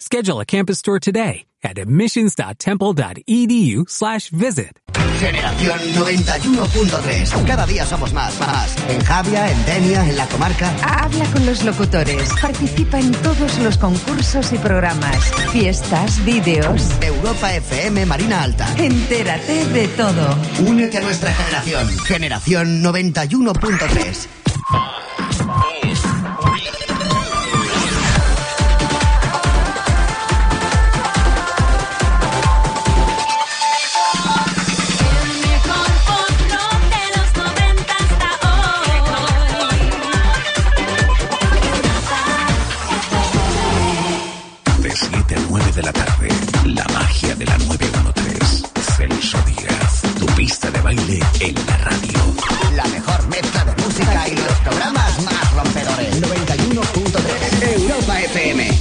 Schedule a campus tour today at admissions.temple.edu slash visit. Generación 91.3. Cada día somos más, más. En Javia, en Denia, en la comarca. Habla con los locutores. Participa en todos los concursos y programas. Fiestas, vídeos. Europa FM Marina Alta. Entérate de todo. Únete a nuestra generación. Generación 91.3. FM.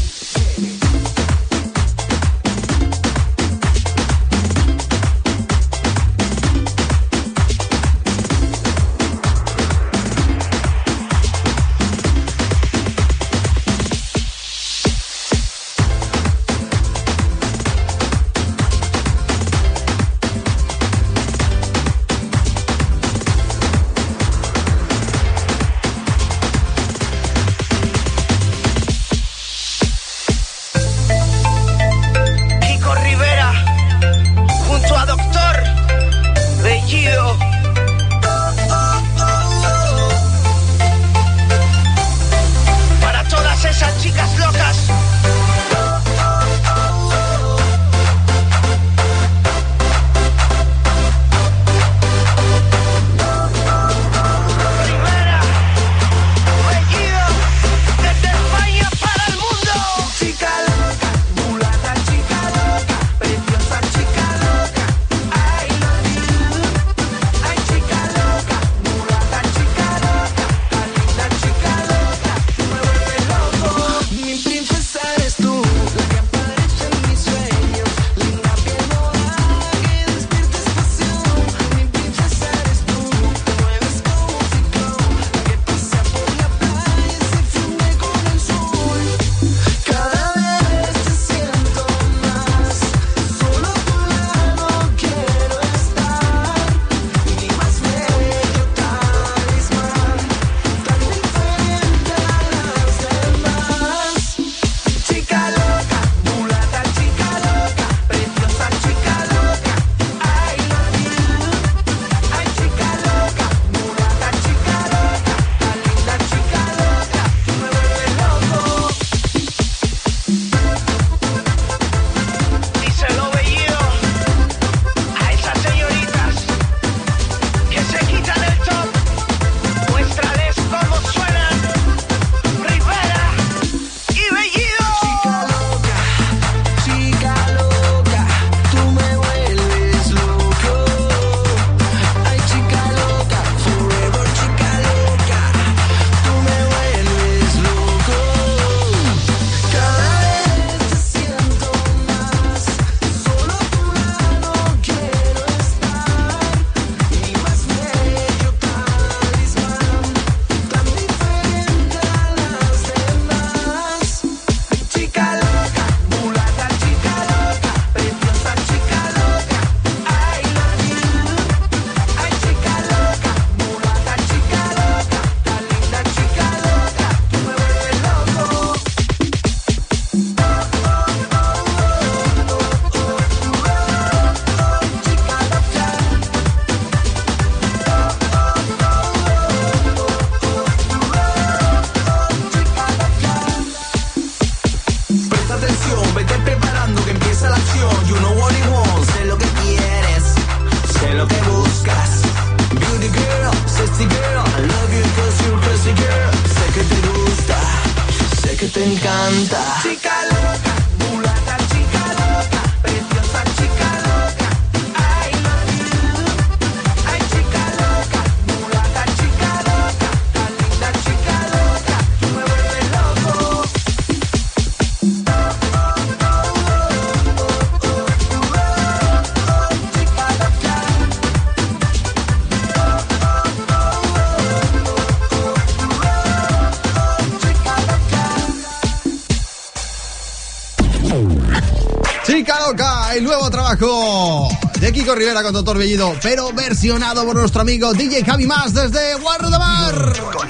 De Kiko Rivera con Doctor Bellido, pero versionado por nuestro amigo DJ Javi Más desde Guardamar. Con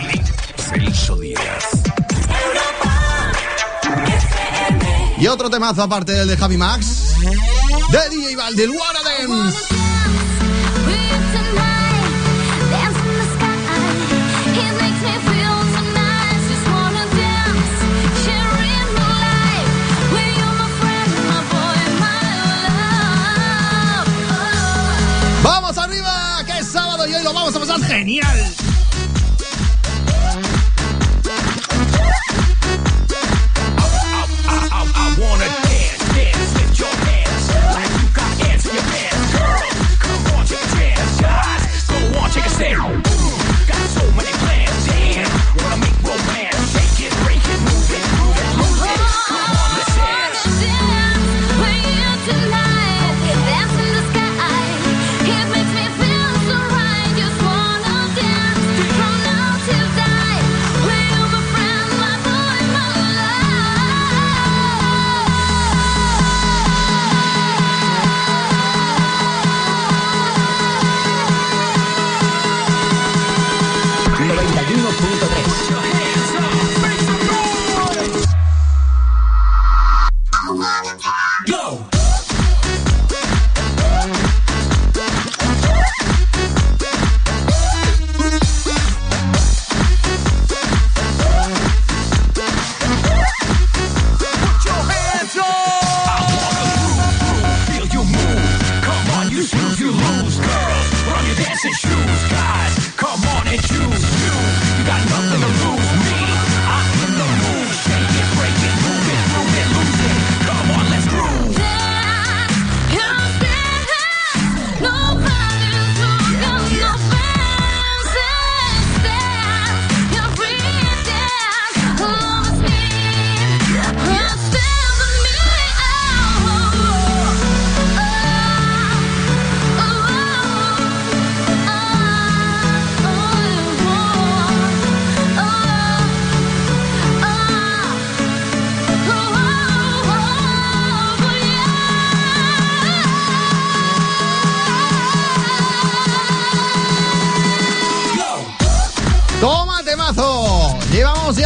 Celso Díaz. Y otro temazo aparte del de Javi Max, de DJ Valdi, el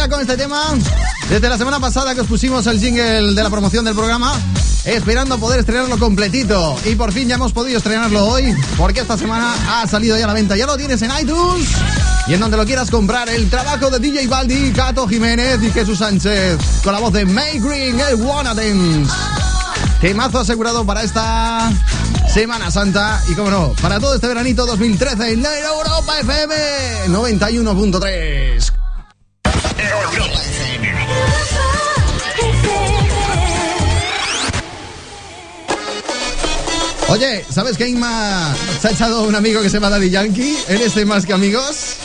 Ya con este tema desde la semana pasada que os pusimos el jingle de la promoción del programa, esperando poder estrenarlo completito. Y por fin ya hemos podido estrenarlo hoy, porque esta semana ha salido ya a la venta. Ya lo tienes en iTunes y en donde lo quieras comprar. El trabajo de DJ Baldi, Cato Jiménez y Jesús Sánchez, con la voz de May Green, el Wanna Dance. Temazo asegurado para esta Semana Santa y, como no, para todo este veranito 2013 en Europa FM 91.3. Oye, ¿sabes que Inma se ha echado un amigo que se llama Daddy Yankee en este Más que Amigos?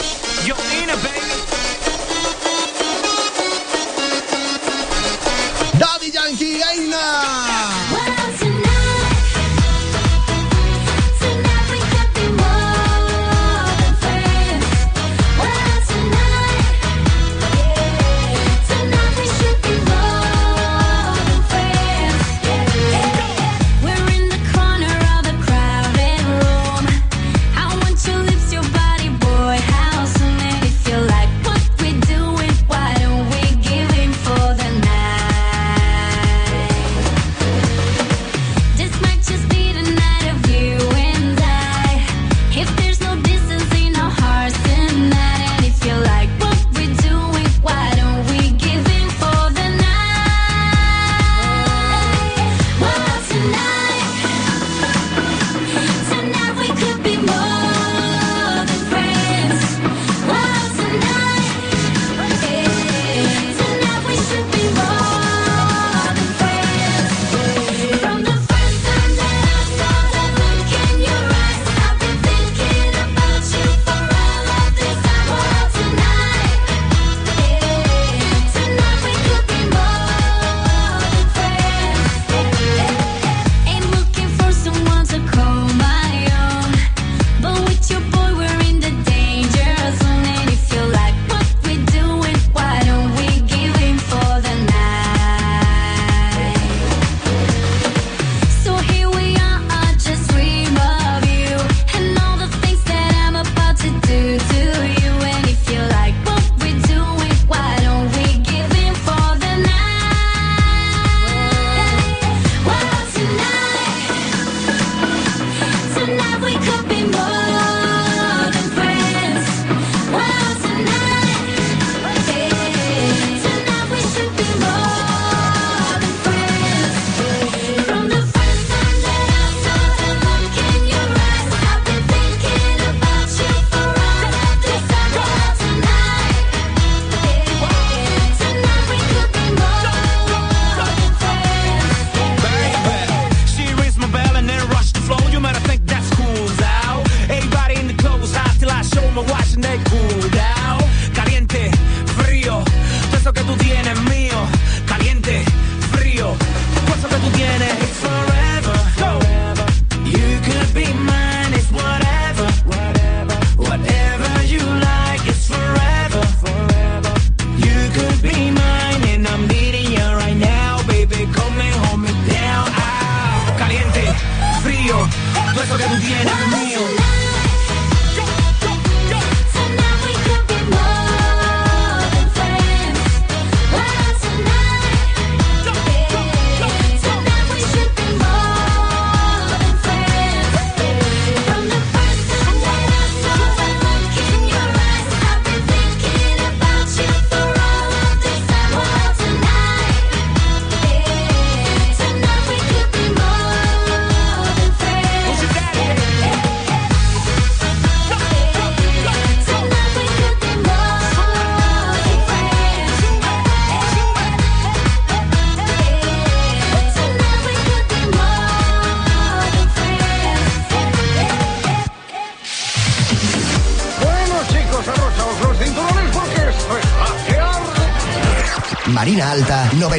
beso que tú tienes, mío.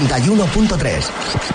91.3.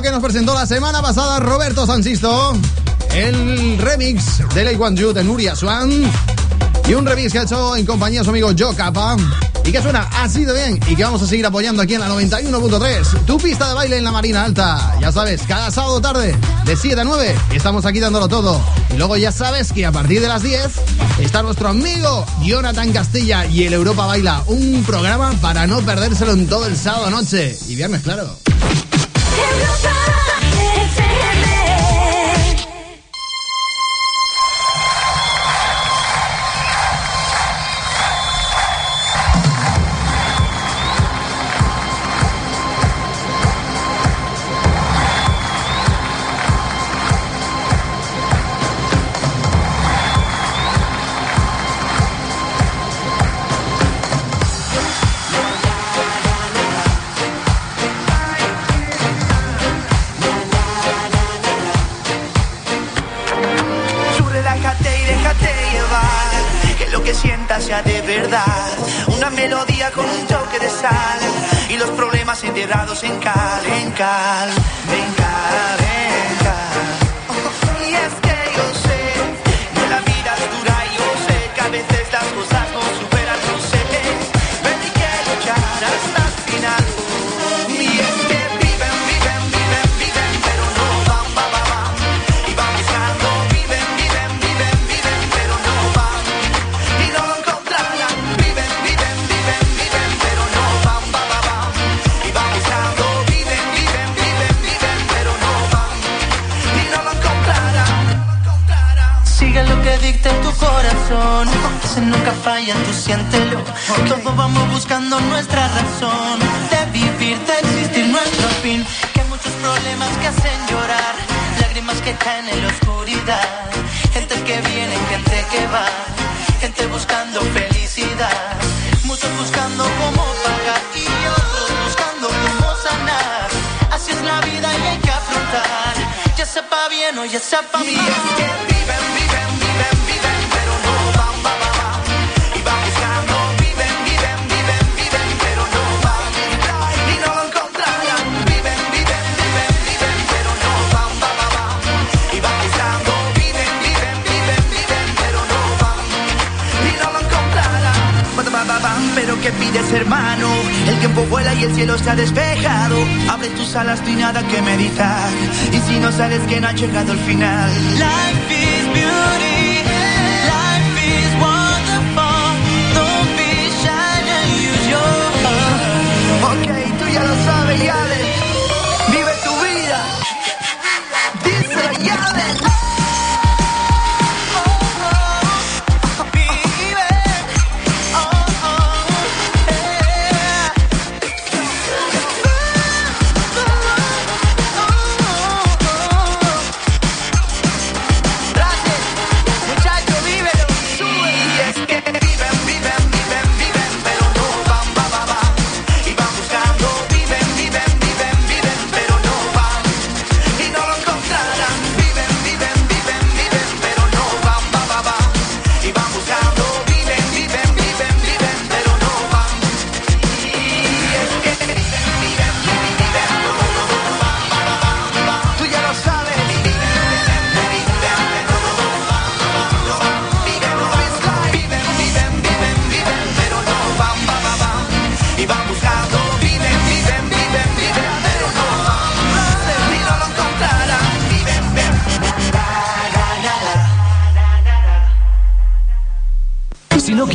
que nos presentó la semana pasada Roberto Sansisto. El remix de Ley One You de Nuria Swan. Y un remix que ha hecho en compañía de su amigo Joe Capa. Y que suena así de bien. Y que vamos a seguir apoyando aquí en la 91.3. Tu pista de baile en la Marina Alta. Ya sabes, cada sábado tarde de 7 a 9 estamos aquí dándolo todo. Y luego ya sabes que a partir de las 10 está nuestro amigo Jonathan Castilla y el Europa Baila. Un programa para no perdérselo en todo el sábado noche. Y viernes, claro. illusion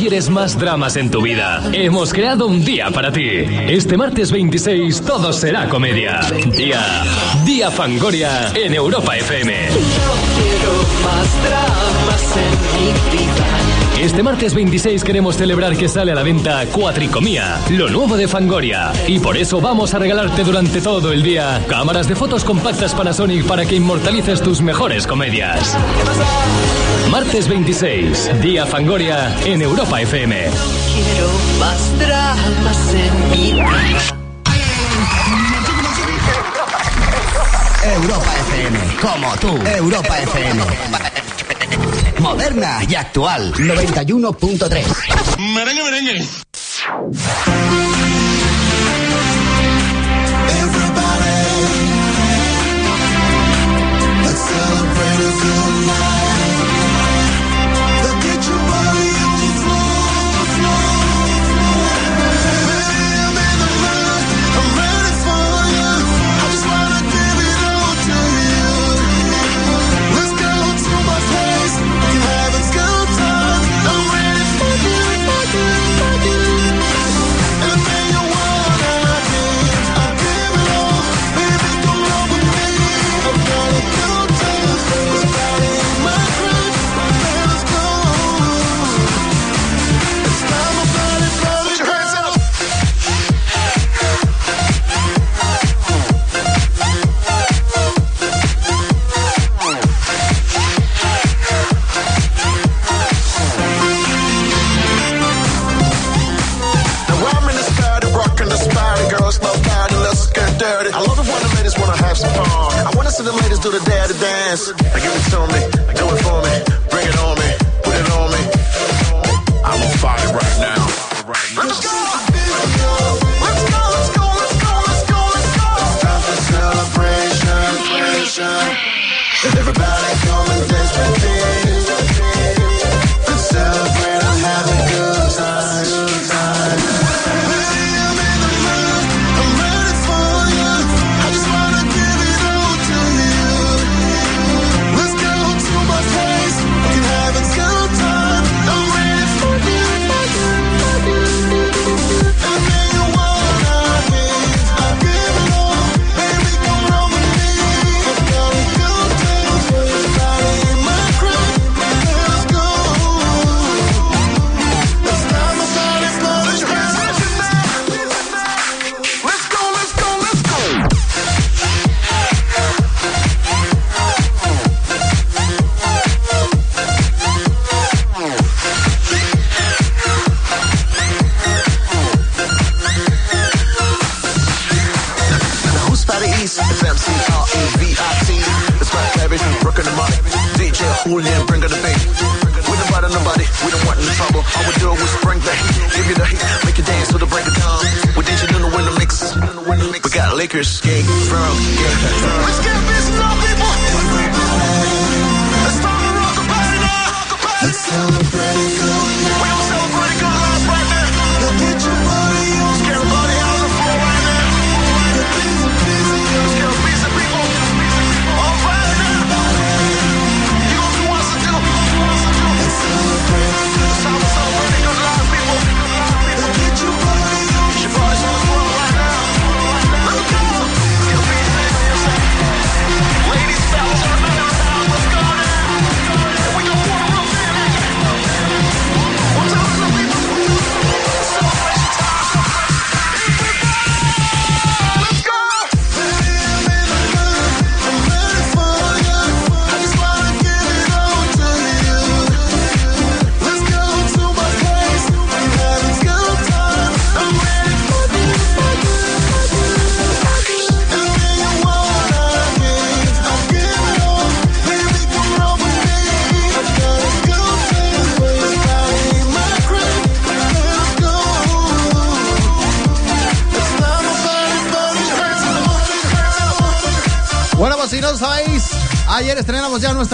quieres más dramas en tu vida, hemos creado un día para ti. Este martes 26 todo será comedia. Día, Día Fangoria en Europa FM. Este martes 26 queremos celebrar que sale a la venta Cuatricomía, lo nuevo de Fangoria. Y por eso vamos a regalarte durante todo el día cámaras de fotos compactas Panasonic para que inmortalices tus mejores comedias. Martes 26, Día Fangoria en Europa Europa FM. Quiero más dramas en mi Europa FM, como tú, Europa FM. Moderna y actual, 91.3. Merengue, merengue.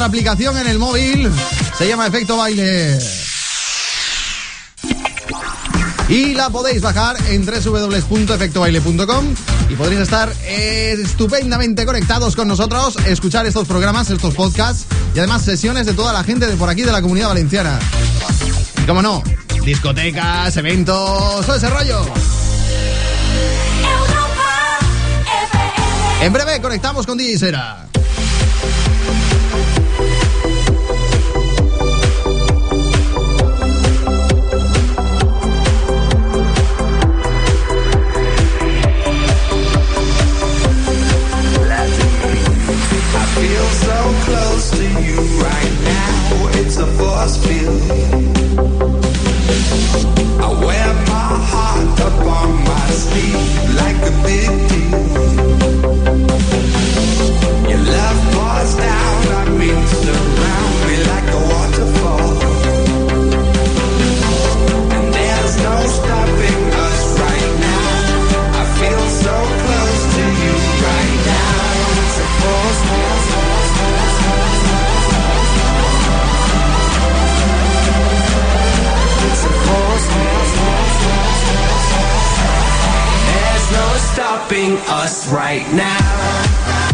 nuestra aplicación en el móvil. Se llama Efecto Baile. Y la podéis bajar en www.efectobaile.com y podréis estar estupendamente conectados con nosotros, escuchar estos programas, estos podcasts y además sesiones de toda la gente de por aquí de la comunidad valenciana. Y como no, discotecas, eventos, todo ese rollo. En breve conectamos con DJ Sera. I wear my heart upon my sleeve like a big stopping us right now.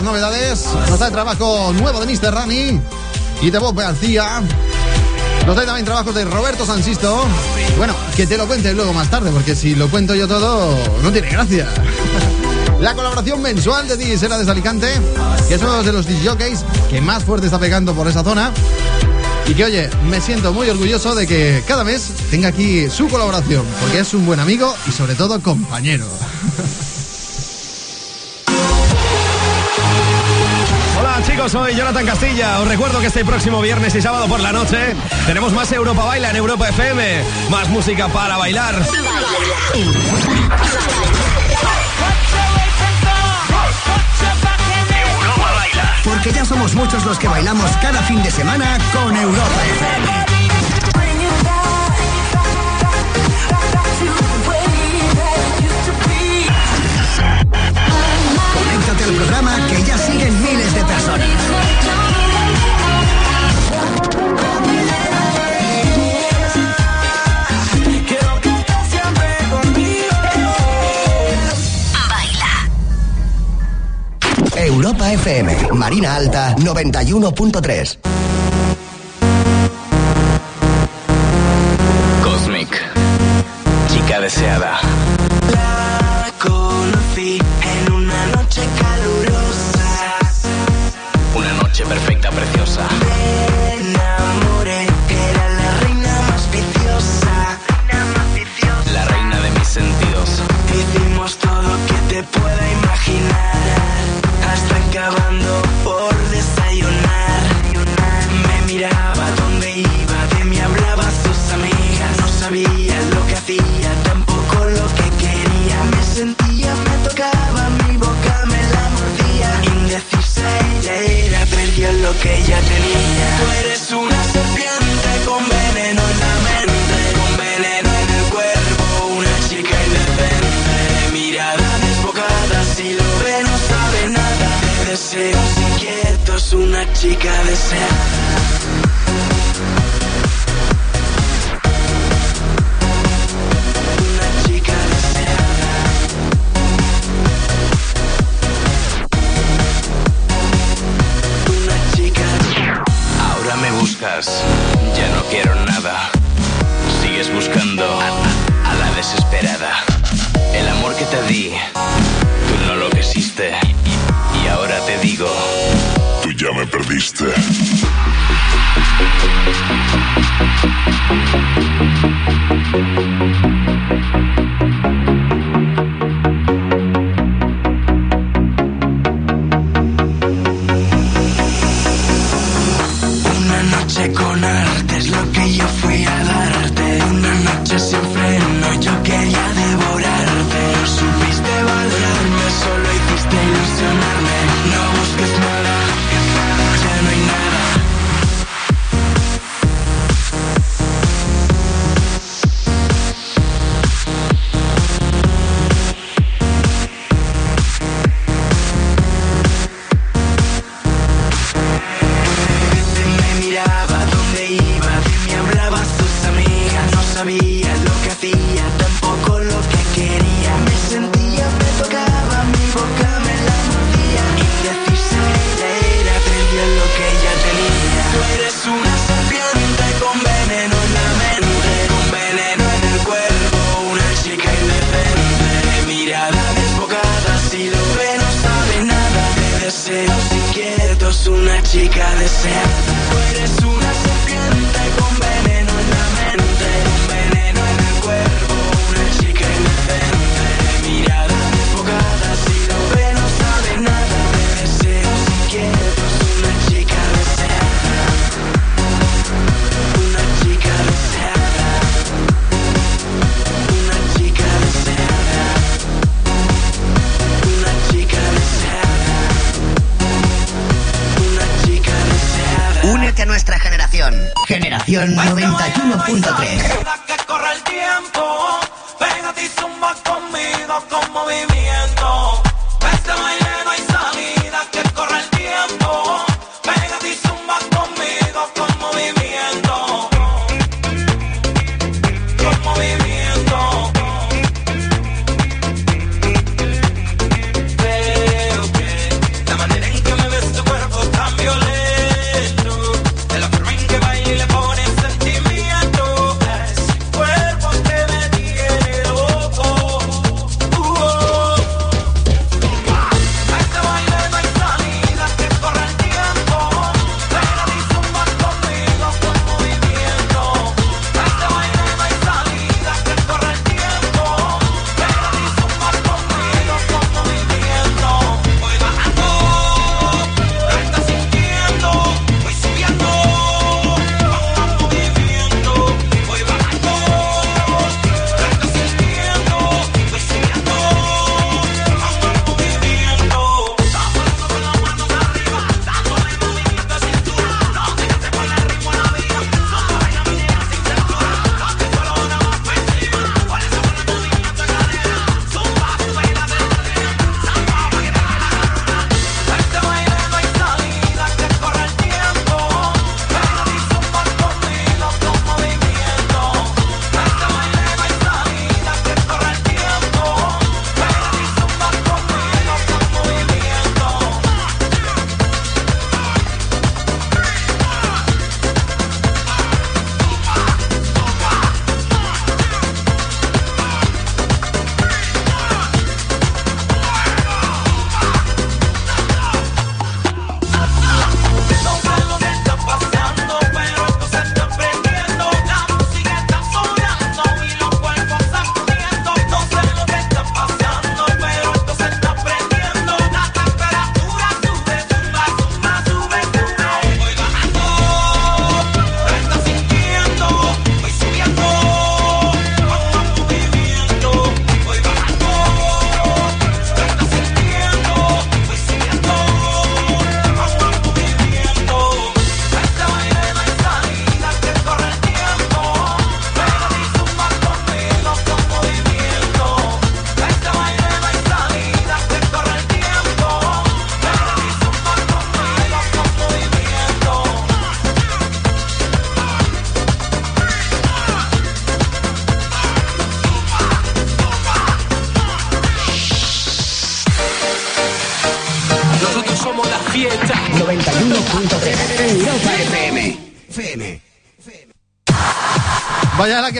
muchas novedades. Nos trae trabajo nuevo de Mr. Rani y de Bob García. Nos trae también trabajos de Roberto Sansisto. Bueno, que te lo cuente luego más tarde, porque si lo cuento yo todo, no tiene gracia. La colaboración mensual de Disera desde Alicante, que es uno de los DJs que más fuerte está pegando por esa zona. Y que oye, me siento muy orgulloso de que cada mes tenga aquí su colaboración, porque es un buen amigo y sobre todo compañero. soy Jonathan Castilla. Os recuerdo que este próximo viernes y sábado por la noche tenemos más Europa Baila en Europa FM. Más música para bailar. Porque ya somos muchos los que bailamos cada fin de semana con Europa FM. programa Europa FM, Marina Alta 91.3.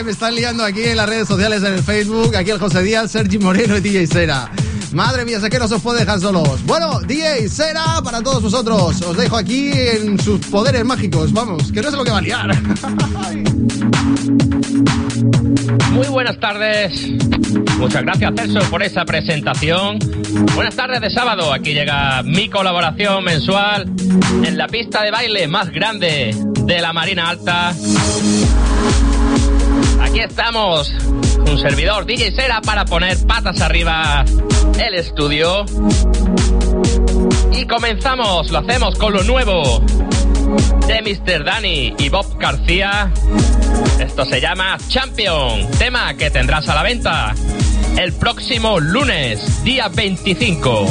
están liando aquí en las redes sociales, en el Facebook. Aquí el José Díaz, Sergi Moreno y DJ Cera. Madre mía, sé que no se os puede dejar solos. Bueno, DJ Cera para todos vosotros. Os dejo aquí en sus poderes mágicos. Vamos, que no sé lo que va a liar. Muy buenas tardes. Muchas gracias, Celso, por esa presentación. Buenas tardes de sábado. Aquí llega mi colaboración mensual en la pista de baile más grande de la Marina Alta estamos. Un servidor DJ Sera para poner patas arriba el estudio. Y comenzamos, lo hacemos con lo nuevo de Mr. Danny y Bob García. Esto se llama Champion, tema que tendrás a la venta el próximo lunes, día 25.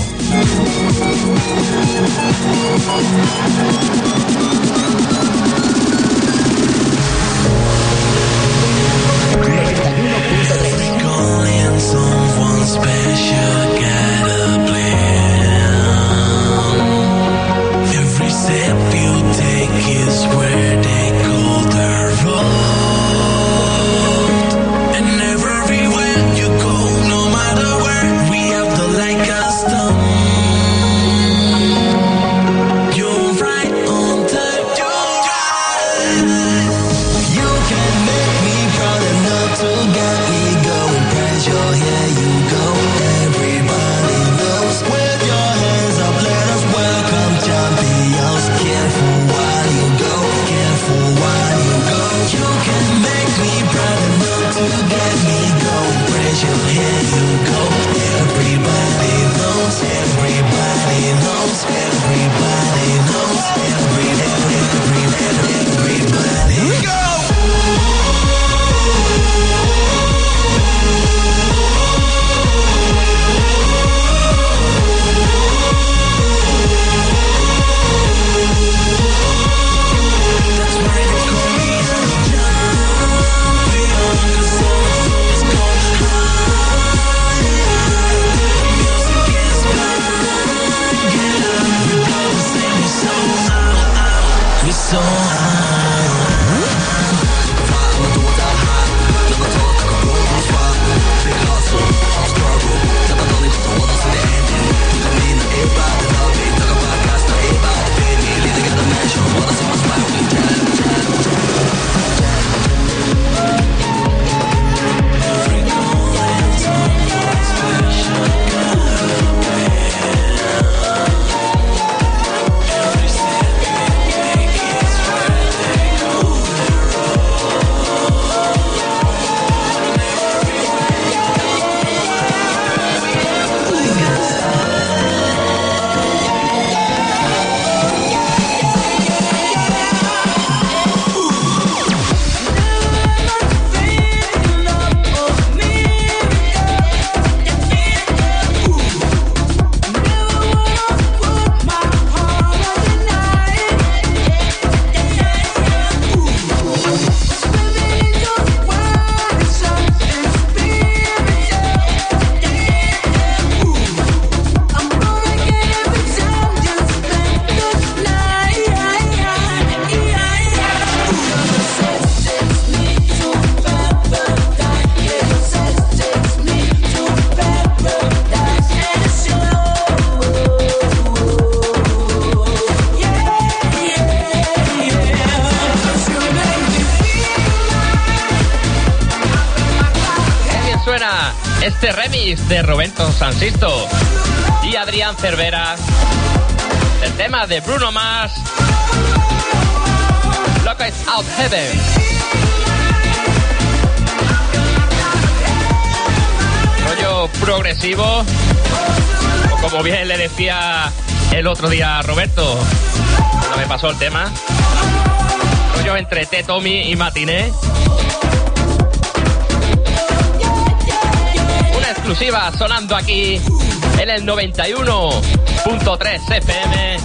De Roberto Sansisto y Adrián Cervera. El tema de Bruno Mars. Loco is Out Heaven. Rollo progresivo. O como bien le decía el otro día a Roberto. No me pasó el tema. Rollo entre T. Tommy y Matiné. Exclusiva sonando aquí en el 91.3 FM.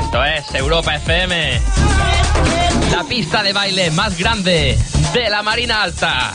Esto es Europa FM. La pista de baile más grande de la Marina Alta.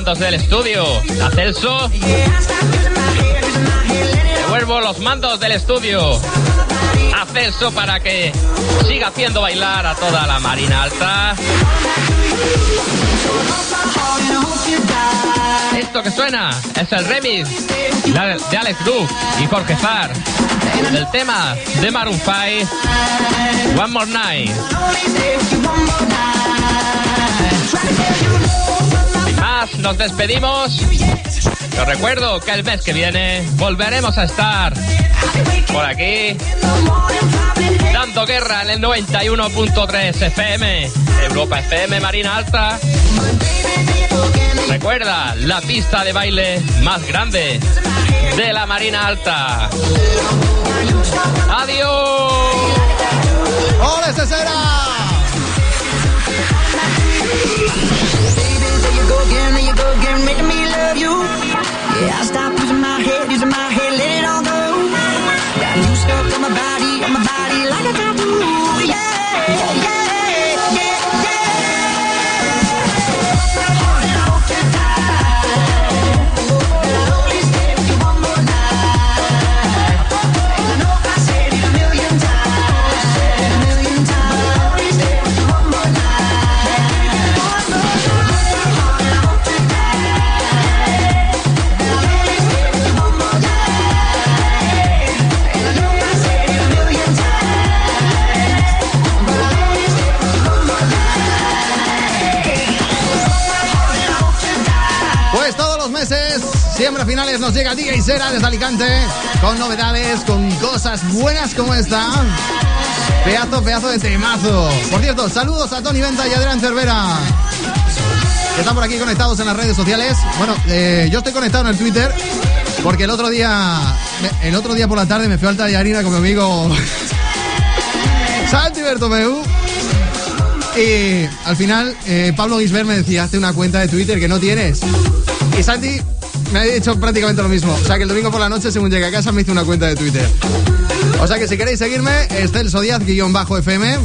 Los mandos del estudio a Celso. Devuelvo los mandos del estudio a Celso para que siga haciendo bailar a toda la Marina Alta. Esto que suena es el remix la- de Alex Groove y Jorge Far del tema de Maroon 5 One More Night. Nos despedimos. Os recuerdo que el mes que viene volveremos a estar por aquí dando guerra en el 91.3 FM, Europa FM Marina Alta. Recuerda, la pista de baile más grande de la Marina Alta. ¡Adiós! ¡Ole, Cesera! Again, there you go again, making me love you. Yeah, I stop using my head, using my head, let it all go. Got you stuck on my body, on my body like a tattoo. Yeah, yeah, finales nos llega DJ Sera desde Alicante con novedades, con cosas buenas como esta. Pedazo, pedazo de temazo. Por cierto, saludos a Tony Venta y Adrián Cervera. Que están por aquí conectados en las redes sociales. Bueno, eh, yo estoy conectado en el Twitter porque el otro día, el otro día por la tarde me fui al tallarina con mi amigo Santi Bertomeu. Y al final, eh, Pablo Gisbert me decía, hazte una cuenta de Twitter que no tienes. Y Santi me ha dicho prácticamente lo mismo. O sea que el domingo por la noche, según llegué a casa, me hice una cuenta de Twitter. O sea que si queréis seguirme, es Celso Díaz-FM.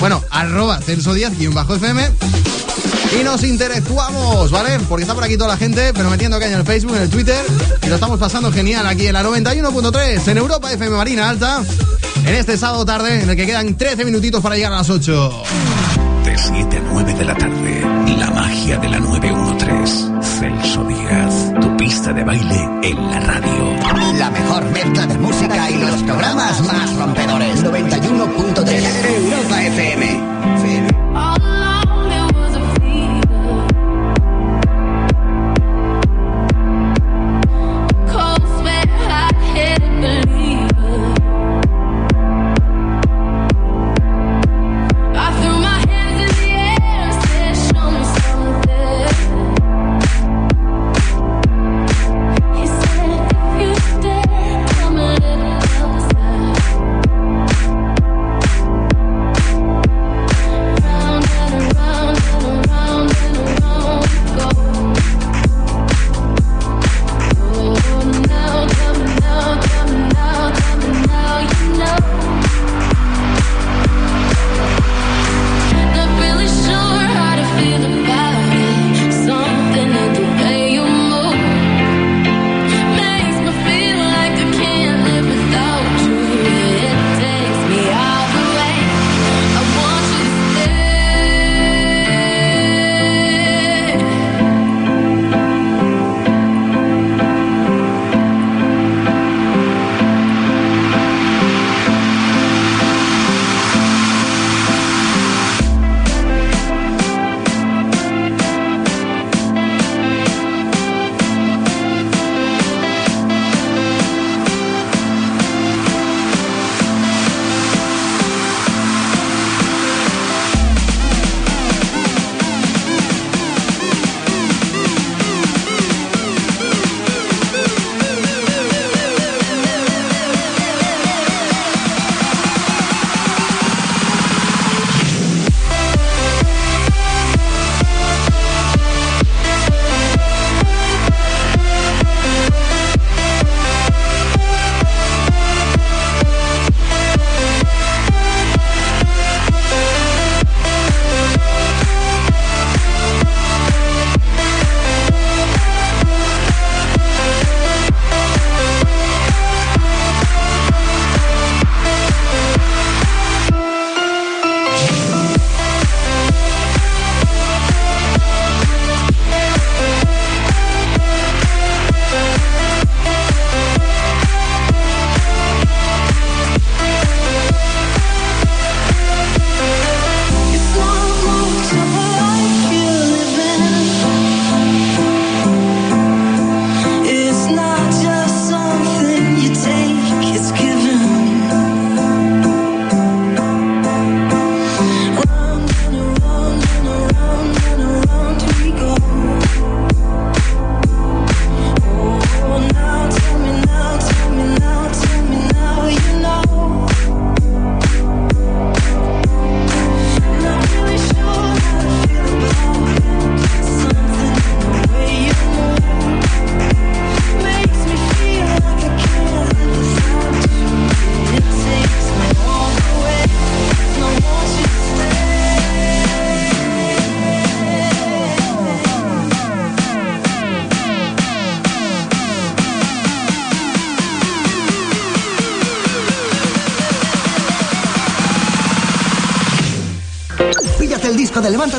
Bueno, arroba Celso Díaz-FM. Y nos interactuamos, ¿vale? Porque está por aquí toda la gente, pero metiendo caña en el Facebook, en el Twitter. Y lo estamos pasando genial aquí en la 91.3, en Europa FM Marina Alta. En este sábado tarde, en el que quedan 13 minutitos para llegar a las 8. De 7 a 9 de la tarde, la magia de la 913. Celso Díaz, pista de baile en la radio. La mejor mezcla de música y los programas más rompedores. 91.3 Europa FM.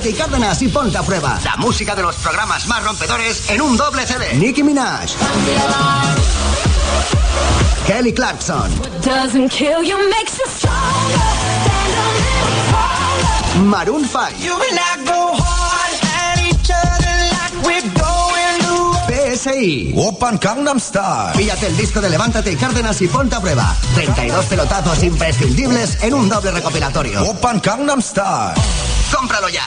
Y Cárdenas y ponte a prueba. La música de los programas más rompedores en un doble CD. Nicki Minaj. Kelly Clarkson. Doesn't kill you makes you stronger. Maroon 5. You and I go hard at each other like we're going to PSI. Open Gangnam Style. Píllate el disco de Levántate y Cárdenas y ponte a prueba. 32 pelotazos imprescindibles en un doble recopilatorio. Open Gangnam Style. ¡Cómpralo ya!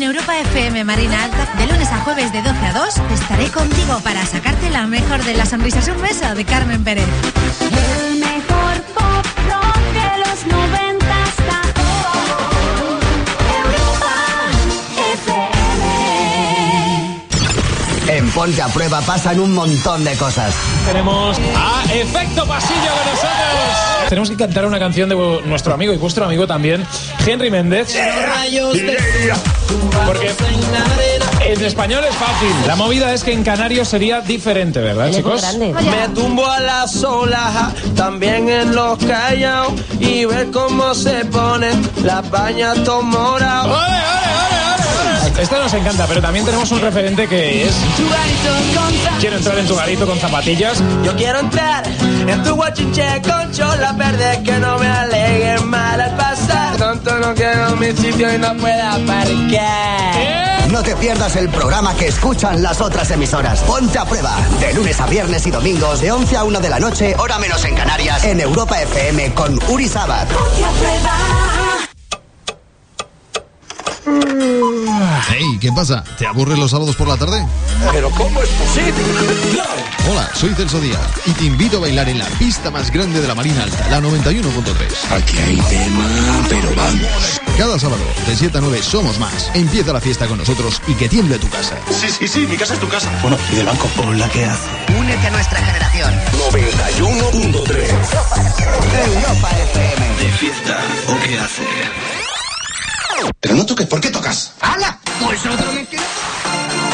En Europa FM Marina Alta, de lunes a jueves de 12 a 2, estaré contigo para sacarte la mejor de las sonrisas un beso de Carmen Pérez. Ponte a Prueba pasan un montón de cosas. Tenemos a Efecto Pasillo con nosotros. Tenemos que cantar una canción de nuestro amigo y vuestro amigo también, Henry Méndez. Porque en español es fácil. La movida es que en canario sería diferente, ¿verdad, chicos? Me tumbo a las olas, también en los callados, y ver cómo se ponen las bañas todo Esta nos encanta, pero también tenemos un referente que es Quiero entrar en tu garito con zapatillas. Yo quiero entrar en tu guachinche con cholas verdes que no me aleguen mal al pasar. Tanto no quiero mi sitio y no pueda aparcar. No te pierdas el programa que escuchan las otras emisoras. Ponte a prueba. De lunes a viernes y domingos, de 11 a 1 de la noche, hora menos en Canarias, en Europa FM con Uri Sabat. Ponte a prueba. Hey, ¿qué pasa? ¿Te aburres los sábados por la tarde? Pero ¿cómo es posible? Hola, soy Celso Díaz y te invito a bailar en la pista más grande de la Marina Alta, la 91.3. Aquí hay tema, pero vamos. Cada sábado, de 7 a 9, somos más. Empieza la fiesta con nosotros y que tiemble tu casa. Sí, sí, sí, mi casa es tu casa. Bueno, y del banco. Hola, ¿qué hace? Únete a nuestra generación. 91.3. Europa FM. ¿De fiesta o qué hace? Pero no toques, ¿por qué tocas? ¡Hala! Pues otro que I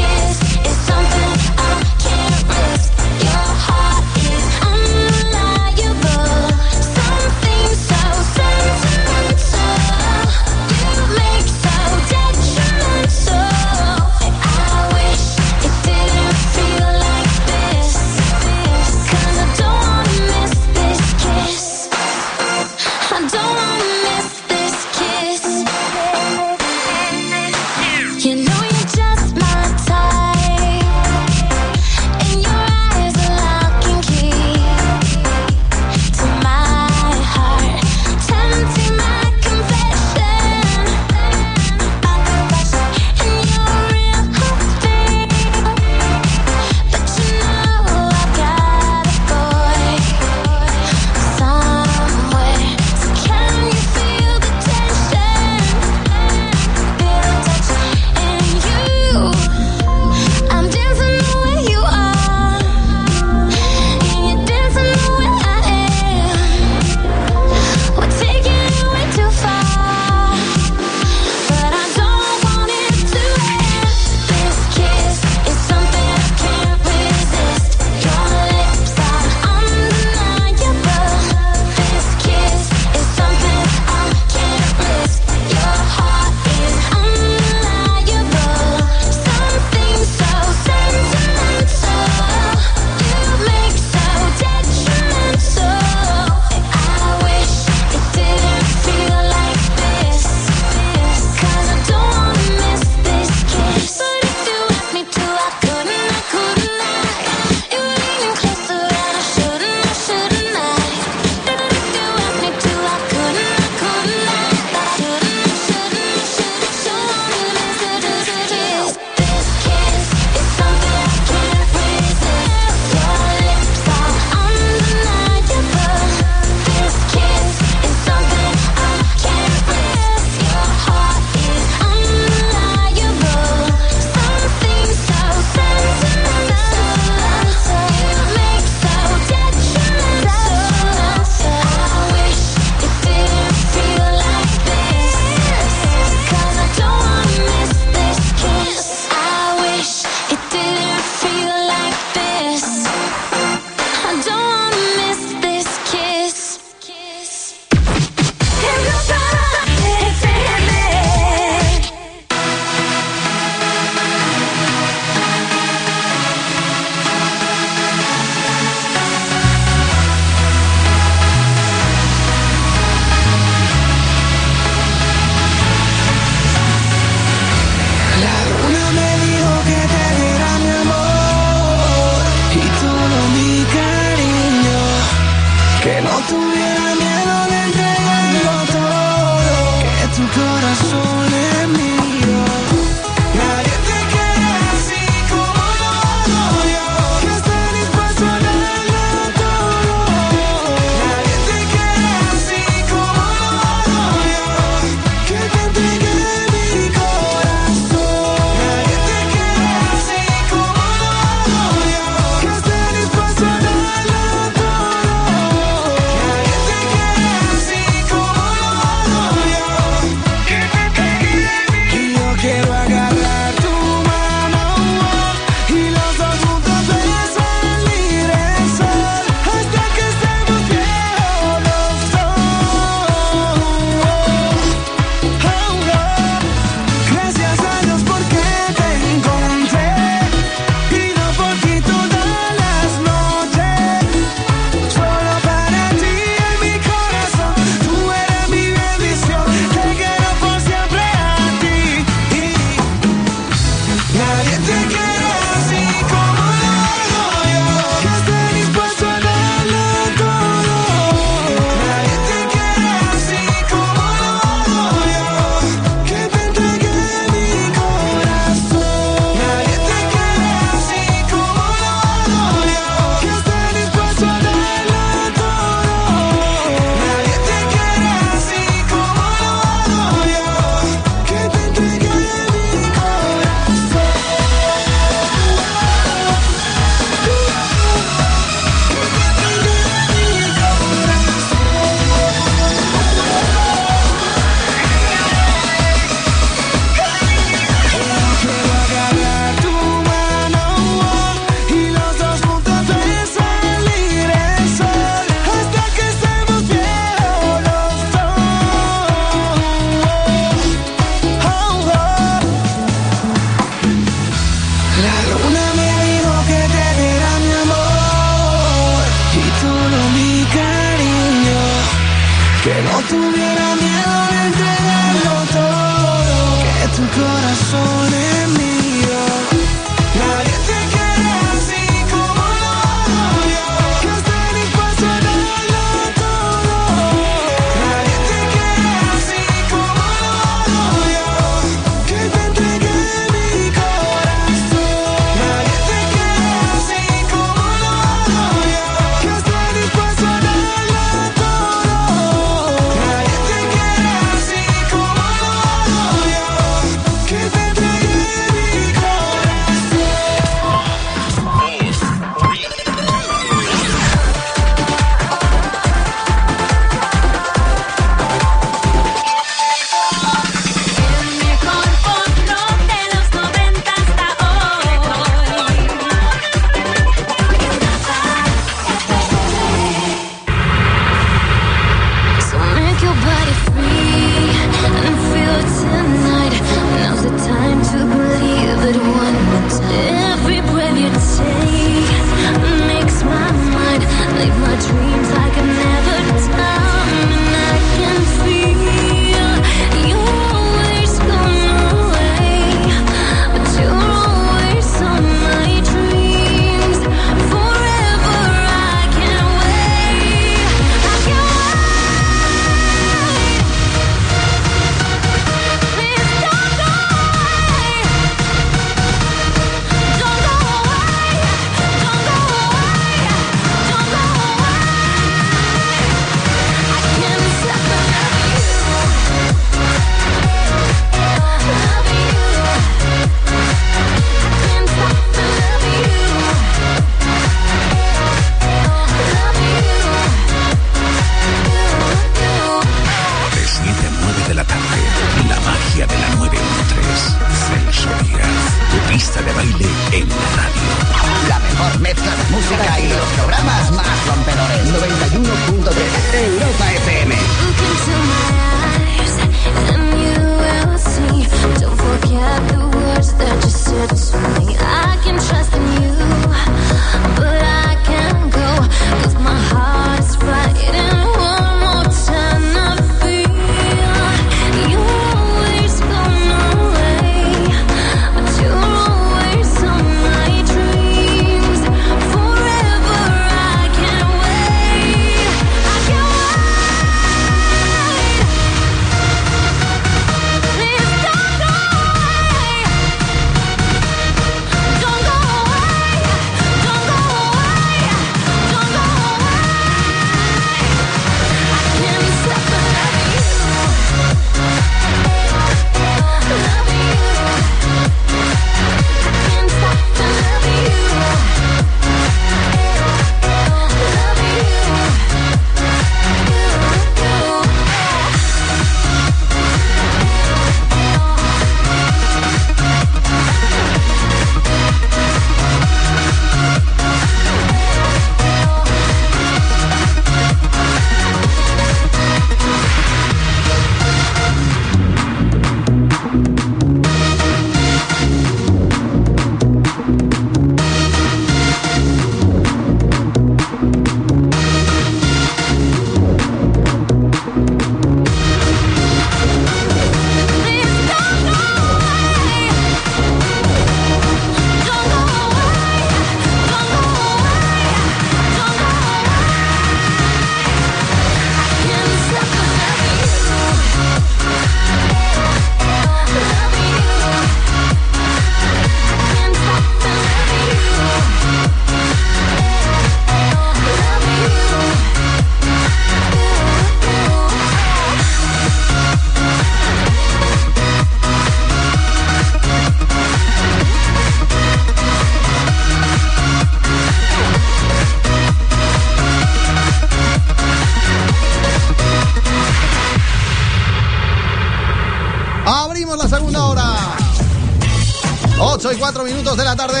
8 y 4 minutos de la tarde.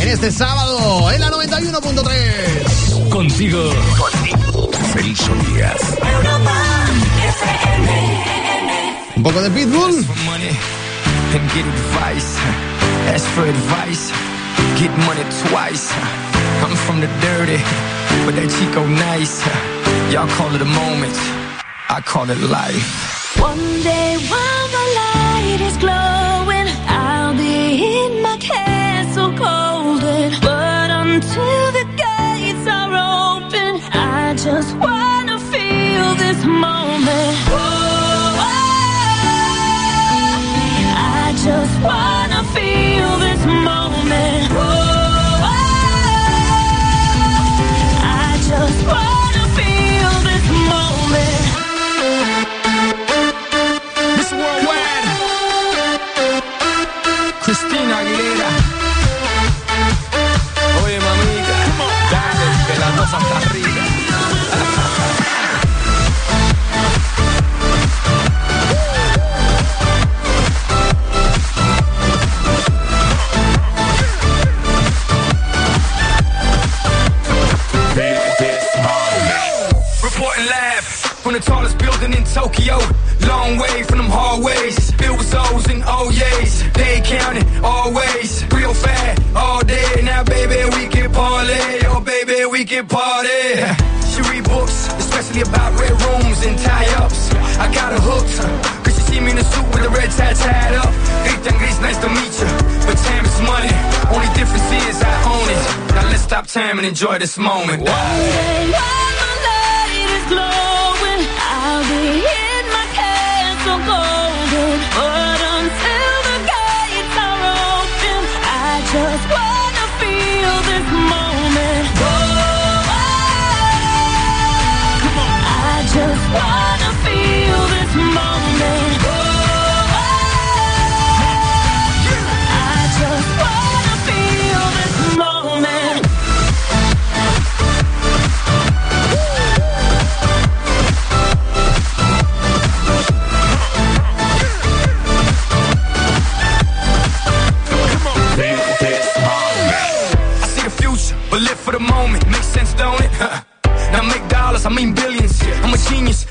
En este sábado, en la 91.3. Contigo. Celso Díaz. Un poco de Pitbull. and get advice. Ask for advice. Get money twice. I'm from the dirty, but that Chico nice. Y'all call it a moment. I call it life. One day while the light is glowing, Long way from them hallways. Filled with O's and oh O's. They counting always. Real fat all day. Now, baby, we can parlay. Oh, baby, we can party. She read books, especially about red rooms and tie-ups. I got her hooked. Cause she see me in a suit with a red tie tied up. Gritan Gris, nice to meet you. But time is money. Only difference is I own it. Now let's stop time and enjoy this moment. One day While the light is glowing,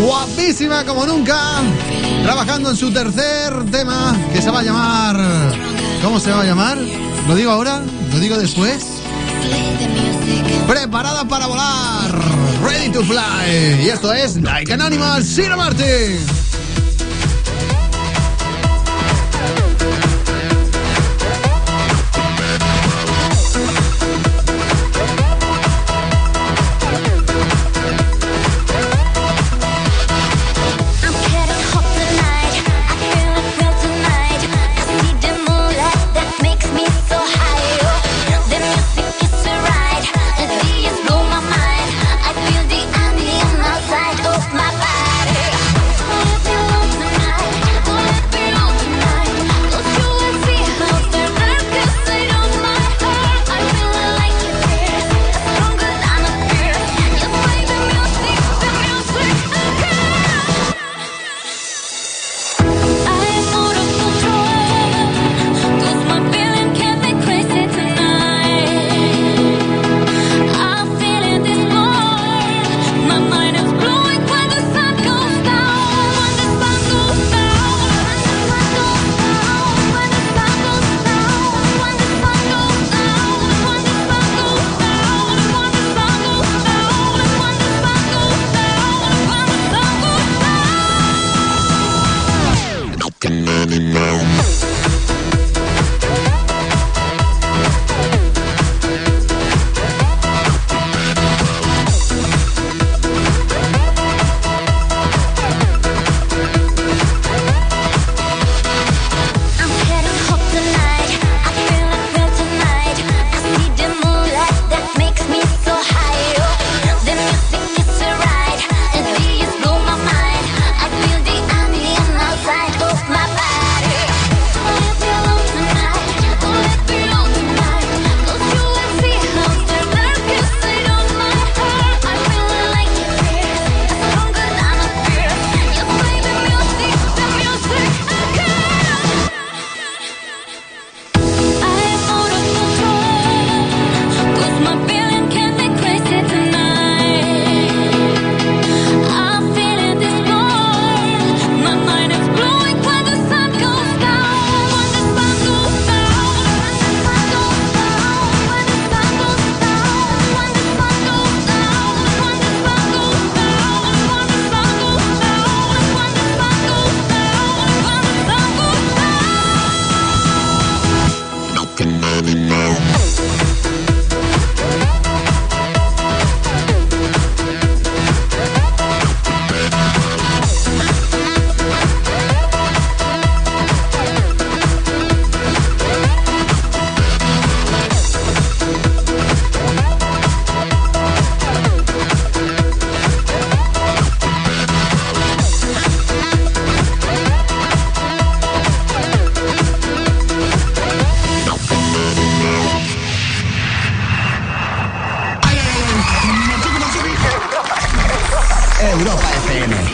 Guapísima como nunca. Trabajando en su tercer tema que se va a llamar. ¿Cómo se va a llamar? ¿Lo digo ahora? ¿Lo digo después? Preparada para volar. Ready to fly. Y esto es Like an Animal, Ciro Martin.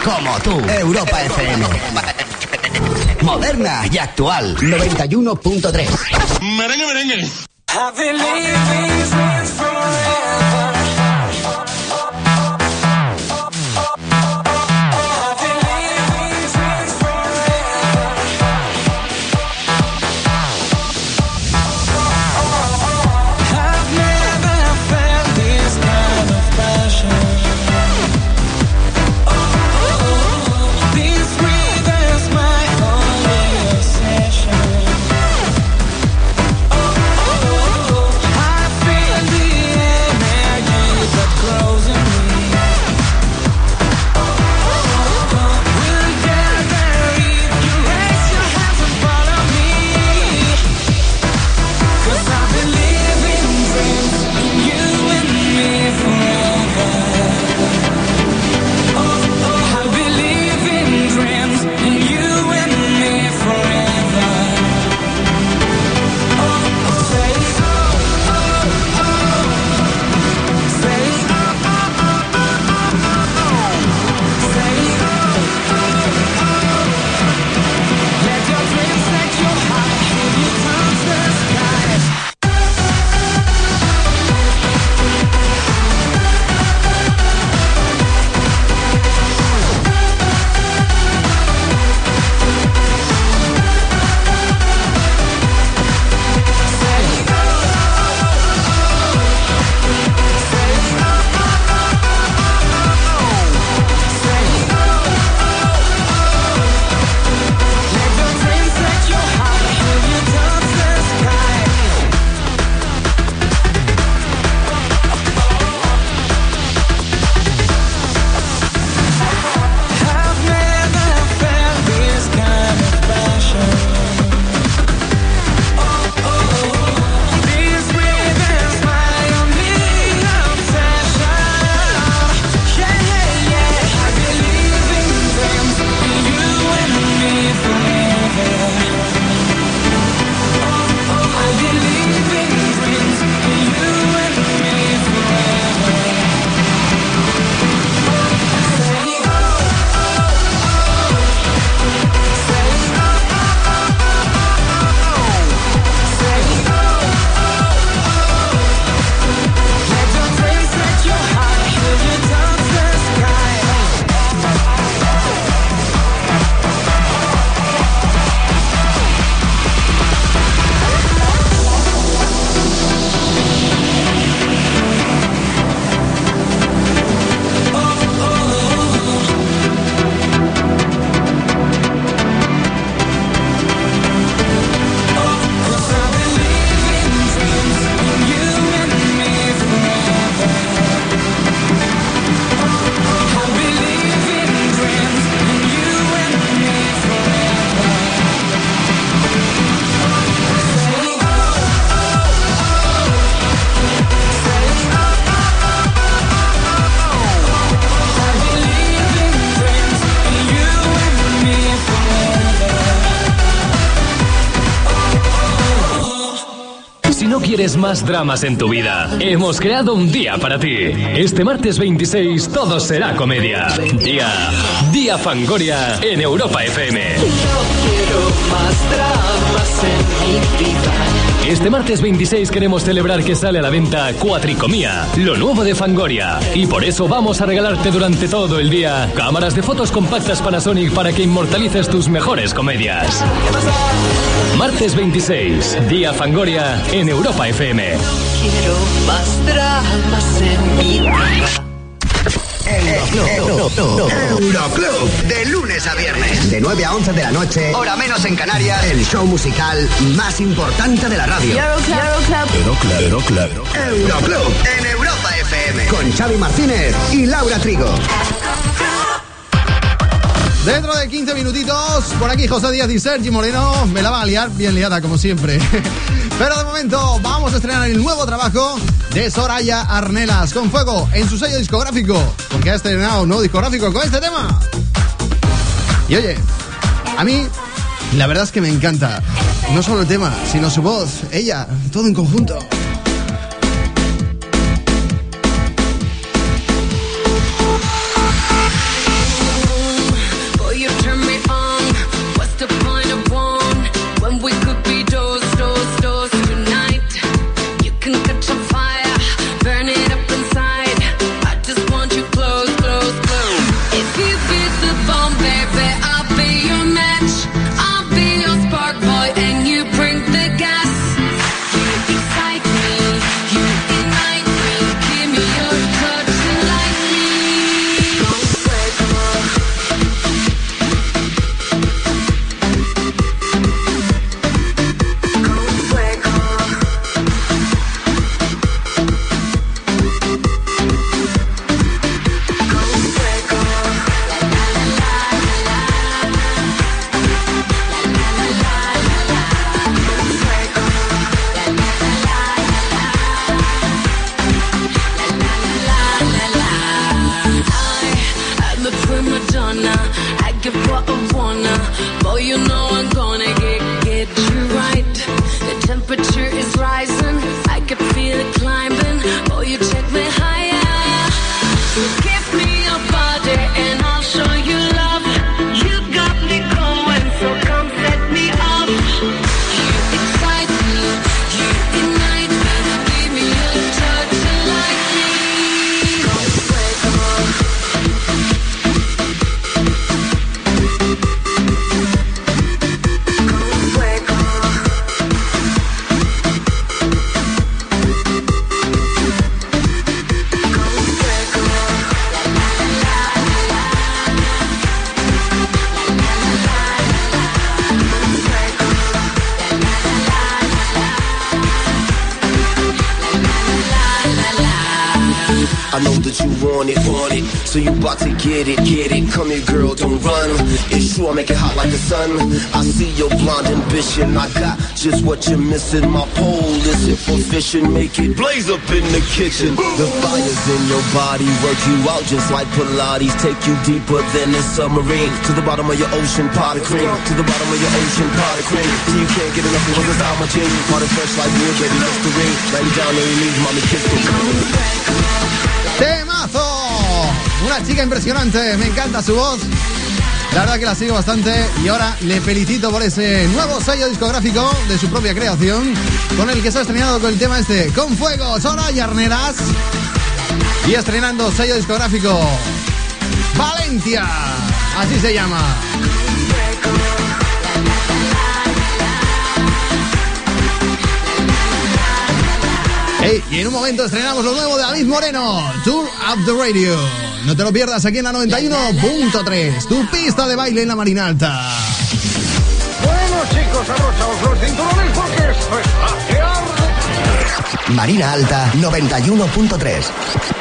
Como tú. Europa FM. Moderna y actual. 91.3. Merengue, merengue. I've quieres más dramas en tu vida, hemos creado un día para ti. Este martes 26 todo será comedia. Día, Día Fangoria en Europa FM. Este martes 26 queremos celebrar que sale a la venta Cuatricomía, lo nuevo de Fangoria. Y por eso vamos a regalarte durante todo el día cámaras de fotos compactas Panasonic para que inmortalices tus mejores comedias. Martes 26, Día Fangoria en Europa FM. Quiero más dramas en mi vida. Euroclub. Euroclub. De lunes a viernes. De 9 a 11 de la noche. Hora menos en Canarias. El show musical más importante de la radio. Euroclub. Euroclub. Euroclub. En Europa FM. Con Xavi Martínez y Laura Trigo. Dentro de 15 minutitos, por aquí José Díaz y Sergi Moreno. Me la van a liar bien liada, como siempre. Pero de momento vamos a estrenar el nuevo trabajo de Soraya Arnelas con fuego en su sello discográfico. Porque ha estrenado un nuevo discográfico con este tema. Y oye, a mí la verdad es que me encanta. No solo el tema, sino su voz, ella, todo en conjunto. What you're missing. My pole is it for fishing. Make it blaze up in the kitchen. The fire's in your body, work you out just like Pilates. Take you deeper than a submarine. To the bottom of your ocean, pot of cream. To the bottom of your ocean, pot of cream. Till you can't get enough of what's out my jeans. Part of fresh like me, baby, mystery. Lay down on your knees, mommy, kiss the ¡Temazo! Una chica impresionante, me encanta su voz. La verdad que la sigo bastante y ahora le felicito por ese nuevo sello discográfico de su propia creación con el que se ha estrenado con el tema este, Con Fuego, Sora y Arneras. Y estrenando sello discográfico Valencia, así se llama. Hey, y en un momento estrenamos lo nuevo de David Moreno, Tour of the Radio. No te lo pierdas aquí en la 91.3, tu pista de baile en la Marina Alta. Bueno, chicos, abrochaos los cinturones porque esto es Marina Alta 91.3.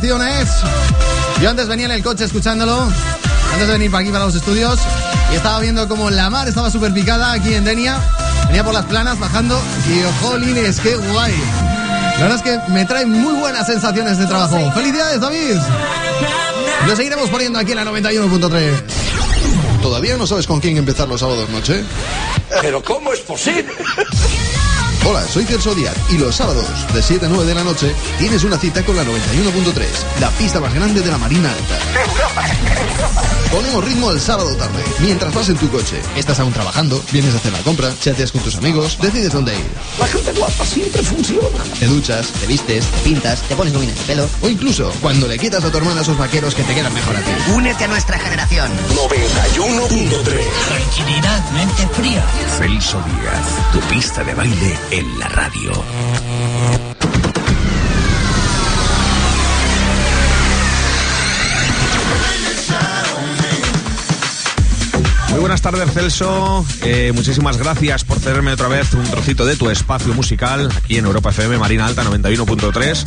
vibraciones. Yo antes venía en el coche escuchándolo, antes de venir para aquí, para los estudios, y estaba viendo como la mar estaba súper picada aquí en Denia. Venía por las planas bajando y, jolines, qué guay. La verdad es que me trae muy buenas sensaciones de trabajo. ¡Felicidades, David! Lo seguiremos poniendo aquí en la 91.3. ¿Todavía no sabes con quién empezar los sábados noche? ¿Pero cómo es posible? Hola, soy Celso Díaz y los sábados de 7 a 9 de la noche tienes una cita con la 91.3, la pista más grande de la Marina Alta. Ponemos ritmo el sábado tarde, mientras vas en tu coche. Estás aún trabajando, vienes a hacer la compra, chateas con tus amigos, decides dónde ir. La gente guapa siempre funciona. Te duchas, te vistes, te pintas, te pones lumina en el pelo. O incluso cuando le quitas a tu hermana esos vaqueros que te quedan mejor a ti. Únete a nuestra generación. 91.3. Tranquilidad, mente fría. Celso Díaz, tu pista de baile en la radio. Muy buenas tardes, Celso. Eh, muchísimas gracias por cederme otra vez un trocito de tu espacio musical aquí en Europa FM, Marina Alta 91.3.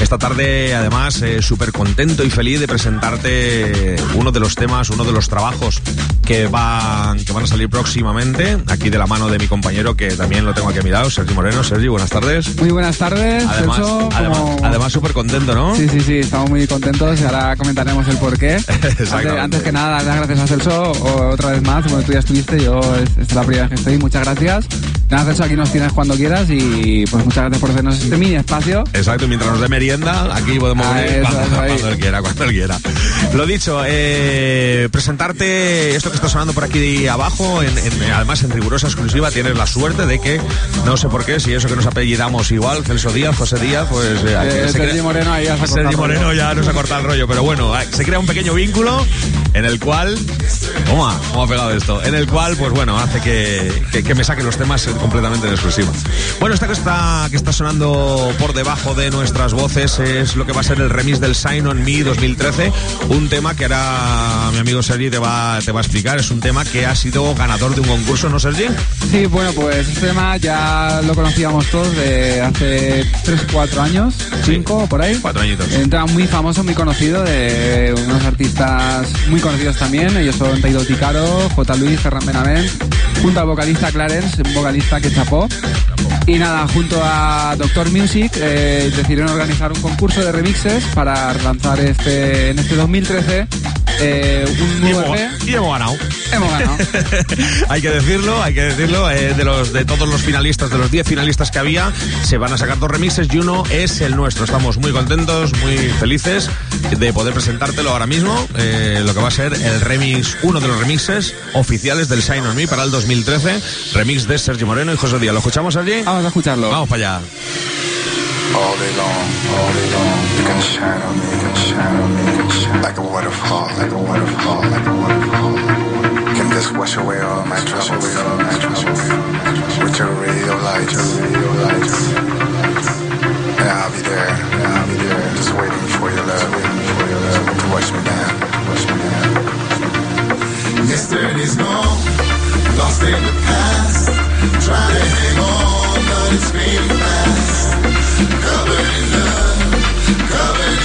Esta tarde, además, eh, súper contento y feliz de presentarte uno de los temas, uno de los trabajos que van, que van a salir próximamente, aquí de la mano de mi compañero, que también lo tengo aquí a mi lado, Sergi Moreno. Sergi, buenas tardes. Muy buenas tardes, Además, Celso, además, como- además súper contento, ¿no? Sí, sí, sí, estamos muy contentos y ahora comentaremos el porqué. antes, antes que nada, las gracias a Celso otra vez más, como tú ya estuviste, yo es, es la primera vez que estoy, muchas gracias. Nada, aquí nos tienes cuando quieras y pues muchas gracias por hacernos este mini espacio. Exacto, mientras nos dé merienda, aquí podemos Ah, venir eso, cuando, eso cuando él quiera, cuando él quiera. Lo dicho, eh, presentarte esto que está sonando por aquí abajo, en, en- además en rigurosa exclusiva, tienes la suerte de que, no sé por qué, si eso que nos apellidamos igual, Celso Díaz, José Díaz, pues... eh, Eh, se Sergi crea- Moreno ahí ya se ha Sergi cortado el Moreno ya nos ha cortado el rollo, pero bueno, se crea un pequeño vínculo en el cual... ¿Cómo ha, cómo ha pegado esto? En el cual, pues bueno, hace que, que, que me saque los temas completamente en exclusiva. Bueno, esta que está, que está sonando por debajo de nuestras voces es lo que va a ser el remix del Sign on Me 2013, un tema que ahora mi amigo Sergi te va, te va a explicar. Es un tema que ha sido ganador de un concurso, ¿no, Sergi? Sí, bueno, pues este tema ya lo conocíamos todos de hace 3, 4 años, 5 por ahí. Cuatro añitos. Un tema muy famoso, muy conocido, de unos artistas muy conocidos también. Ellos son Taido Ticaro, J. Luis, Ferran Benavent, junto al vocalista Clarence, un vocalista que chapó. Y nada, junto a Doctor Music eh, decidieron organizar un concurso de remixes para lanzar este, en este 2013 eh, un Y nuevo hemos, EP. y hemos ganado. Hemos ganado. hay que decirlo, hay que decirlo. eh, de los de todos los finalistas, de los 10 finalistas que había, se van a sacar dos remixes y uno es el nuestro. Estamos muy contentos, muy felices de poder presentártelo ahora mismo. eh, lo que va a ser el remix, uno de los remixes oficiales del Shine on Me para el 2013. Remix de Sergio Moreno y José Díaz. ¿Lo escuchamos, Sergi? Vamos a escucharlo. Vamos para allá. All day long, all day long, you can shine on me, you can shine on me, you can shine like a waterfall, like a waterfall, like a waterfall. Can just wash away all my troubles, all my troubles, with your radio light, your radio light. And I'll be there, and I'll be there, just waiting for your love, waiting for your love to wash me down, wash me down. Yesterday's gone, lost in the past. Try to hang on, but it's fading fast. Covered in love, covered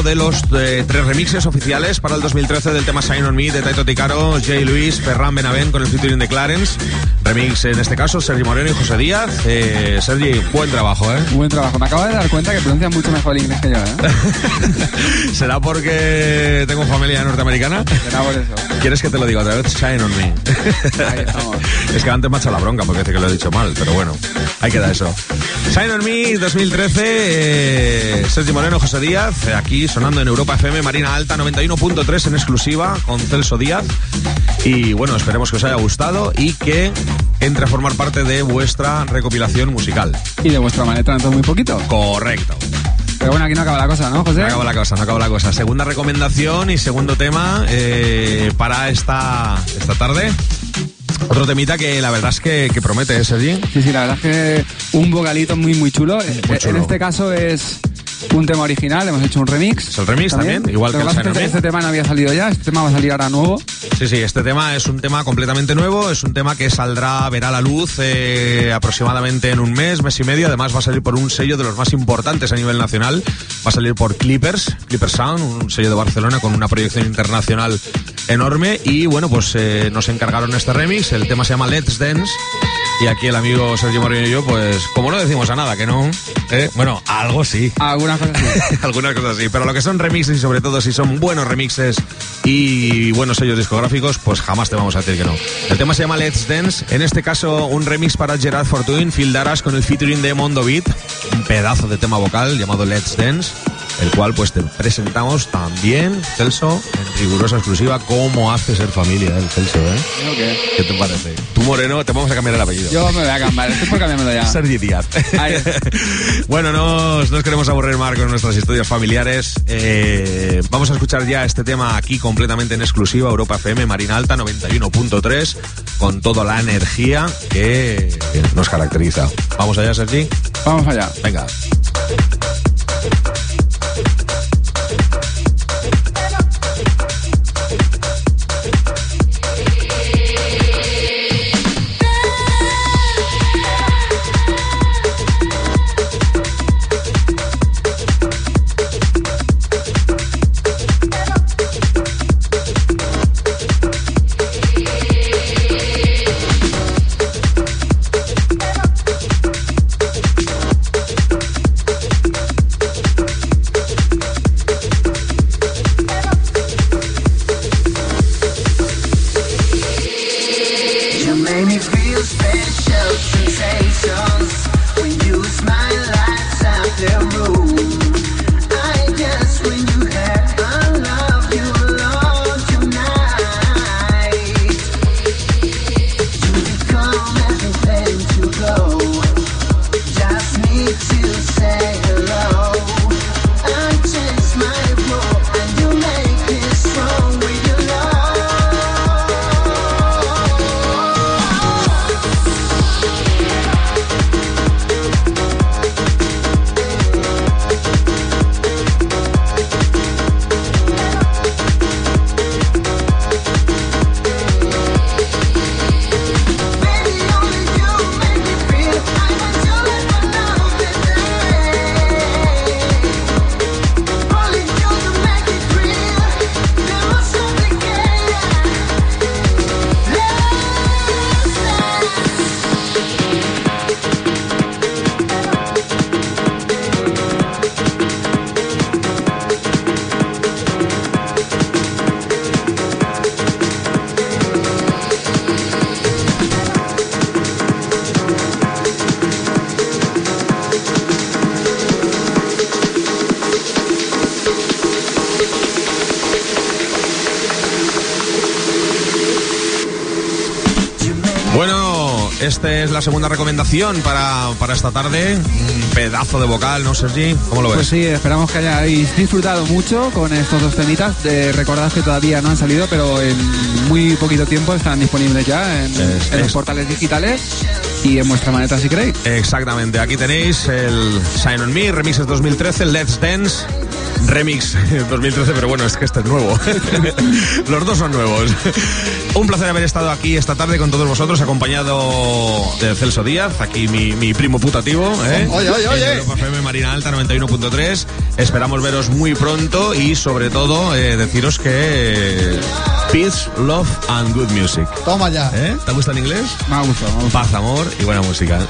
uno de los eh, tres remixes oficiales para el 2013 del tema Sign on Me de Taito Ticaro, Jay Luis, Ferran Benavent con el featuring de Clarence. Remix en este caso, Sergi Moreno y José Díaz. Eh, Sergi, buen trabajo, ¿eh? Buen trabajo. Me acabo de dar cuenta que pronuncia mucho mejor el inglés que yo, ¿eh? ¿Será porque tengo familia norteamericana? Será por eso. ¿Quieres que te lo diga otra vez? Shine on me. es que antes me ha echado la bronca porque dice que lo he dicho mal, pero bueno, ahí queda eso. Shine on me 2013, eh, Sergio Moreno, José Díaz, eh, aquí sonando en Europa FM, Marina Alta 91.3 en exclusiva con Celso Díaz. Y bueno, esperemos que os haya gustado y que entre a formar parte de vuestra recopilación musical. Y de vuestra maleta dentro de muy poquito. Correcto. Pero bueno, aquí no acaba la cosa, ¿no, José? No acaba la cosa, no acaba la cosa. Segunda recomendación y segundo tema eh, para esta, esta tarde. Otro temita que la verdad es que, que promete, ¿eh, Sergi? Sí, sí, la verdad es que un vocalito muy, muy chulo. Muy Eh, chulo. En este caso es un tema original, hemos hecho un remix. Es el remix también, igual que el este, Me. este tema no había salido ya, este tema va a salir ahora nuevo. Sí, sí, este tema es un tema completamente nuevo, es un tema que saldrá, verá la luz eh, aproximadamente en un mes, mes y medio, además va a salir por un sello de los más importantes a nivel nacional, va a salir por Clippers, Clippers Sound, un sello de Barcelona con una proyección internacional enorme y bueno, pues eh, nos encargaron este remix, el tema se llama Let's Dance y aquí el amigo Sergio Moreno y yo, pues como no decimos a nada, que no, ¿eh? bueno, algo sí. Algunas cosas sí. Algunas cosas sí, pero lo que son remixes y sobre todo si son buenos remixes y buenos sellos discográficos, pues jamás te vamos a decir que no. El tema se llama Let's Dance, en este caso un remix para Gerard Fortuyn, Phil Daras con el featuring de Mondo Beat, un pedazo de tema vocal llamado Let's Dance, el cual pues te presentamos también, Celso, en rigurosa exclusiva, cómo hace ser familia el Celso, ¿eh? ¿Yo qué? ¿Qué te parece? Tú Moreno, te vamos a cambiar el apellido. Yo me voy a cambiar, estoy por cambiármelo ya. Sergi Díaz. Bueno, no no os queremos aburrir más con nuestras historias familiares. Eh, vamos a escuchar ya este tema aquí completamente en exclusiva, Europa FM, Marina Alta 91.3, con toda la energía que nos caracteriza. ¿Vamos allá, Sergi? Vamos allá. Venga. La segunda recomendación para, para esta tarde. Un pedazo de vocal, ¿no, Sergi? ¿Cómo lo ves? Pues sí, esperamos que hayáis disfrutado mucho con estos dos temitas. De, recordad que todavía no han salido, pero en muy poquito tiempo están disponibles ya en, Es- en los es- portales digitales y en vuestra maleta si queréis. Exactamente, aquí tenéis el Sign on Me, remixes 2013, Let's Dance. Remix 2013, pero bueno, es que este es nuevo. Los dos son nuevos. Un placer haber estado aquí esta tarde con todos vosotros, acompañado de Celso Díaz, aquí mi, mi primo putativo. ¿eh? Oye, oye, oye. Europa FM Marina Alta 91.3. Esperamos veros muy pronto y sobre todo eh, deciros que peace, love and good music. Toma ya. ¿Eh? ¿Te gusta en inglés? Me ha gustado. Paz, amor y buena música.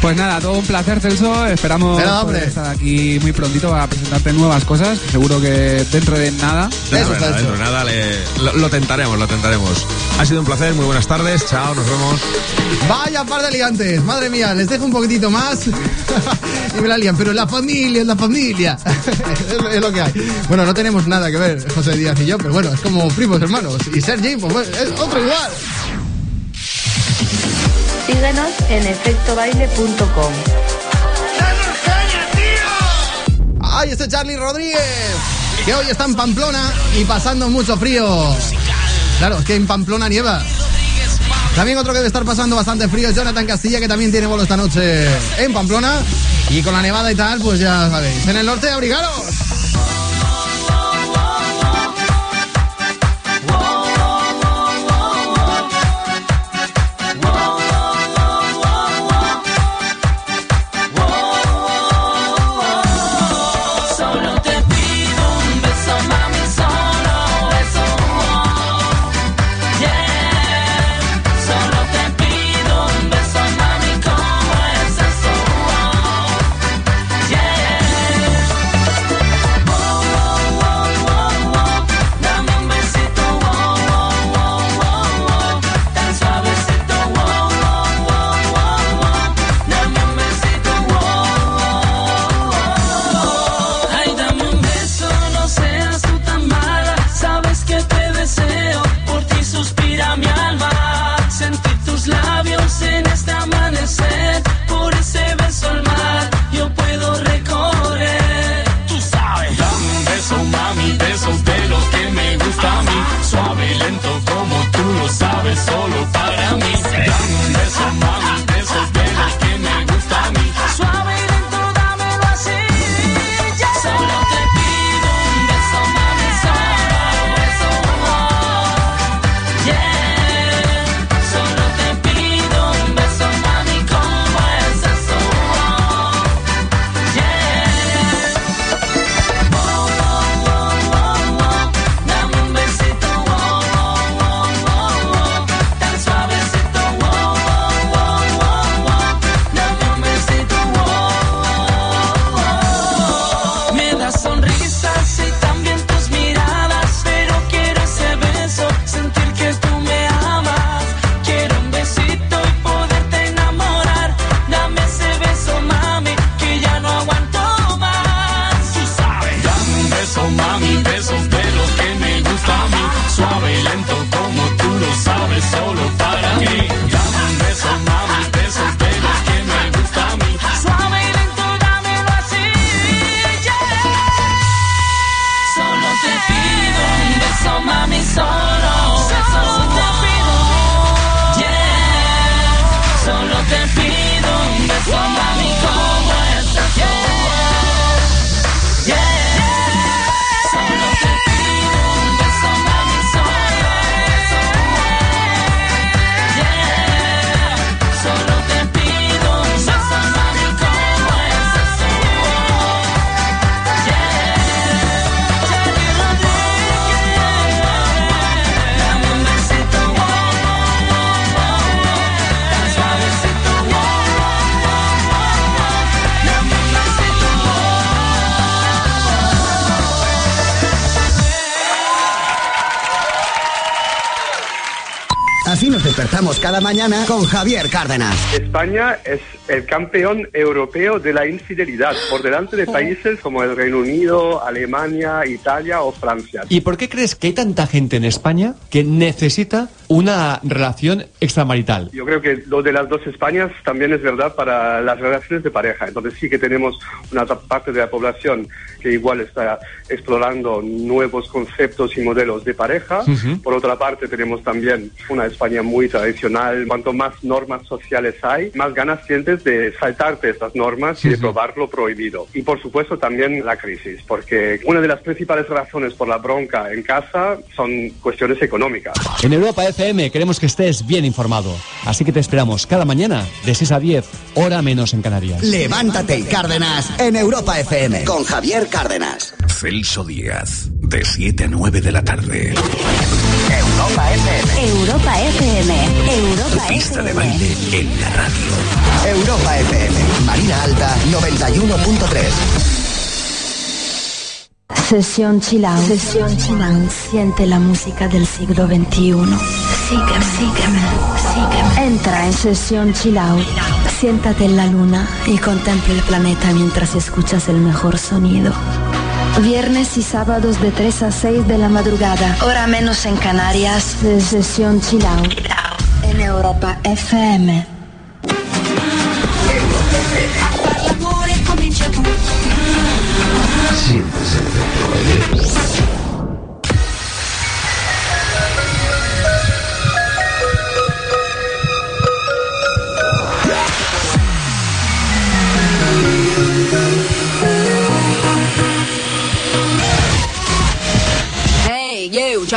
Pues nada, todo un placer, Celso. Esperamos poder estar aquí muy prontito para presentarte nuevas cosas. Seguro que dentro de nada. Dentro de nada, dentro de nada le- lo, lo tentaremos, lo tentaremos. Ha sido un placer, muy buenas tardes, chao, nos vemos. Vaya par de liantes, madre mía, les dejo un poquitito más y me la lían, pero la familia la familia, es, lo- que hay. Bueno, no tenemos nada que ver José Díaz y yo, pero bueno, es como primos hermanos. Y Sergi, pues bueno, es otro igual. Síguenos en efectobaile.com. ¡Ay, este Charlie Rodríguez! Que hoy está en Pamplona y pasando mucho frío. Claro, es que en Pamplona nieva. También otro que debe estar pasando bastante frío es Jonathan Castilla, que también tiene vuelo esta noche en Pamplona. Y con la nevada y tal, pues ya sabéis. En el norte, abrigaros. Mañana con Javier Cárdenas. España es el campeón europeo de la infidelidad, por delante de países como el Reino Unido, Alemania, Italia o Francia. ¿Y por qué crees que hay tanta gente en España que necesita una relación extramarital? Yo creo que lo de las dos Españas también es verdad para las relaciones de pareja. Entonces sí que tenemos una parte de la población que igual está explorando nuevos conceptos y modelos de pareja. Ujú. Por otra parte tenemos también una España muy tradicional. Cuanto más normas sociales hay, más ganas sientes de saltarte estas normas y de probar lo prohibido. Y por supuesto también la crisis, porque una de las principales razones por la bronca en casa son cuestiones económicas. En Europa FM queremos que estés bien informado. Así que te esperamos cada mañana de 6 a 10, hora menos en Canarias. Levántate y Cárdenas en Europa FM con Javier Cárdenas. Celso Díaz, de 7 a 9 de la tarde. Europa FM. Europa FM. Europa Pista de FM. baile en la radio. Europa FM. Marina Alta 91.3. Sesión chill out. Sesión chill out. Siente la música del siglo XXI. Sígueme, sígueme, sígueme. Entra en sesión chill out. Siéntate en la luna y contempla el planeta mientras escuchas el mejor sonido. Viernes y sábados de 3 a 6 de la madrugada. Hora menos en Canarias. Sesión chill out. En Europa FM.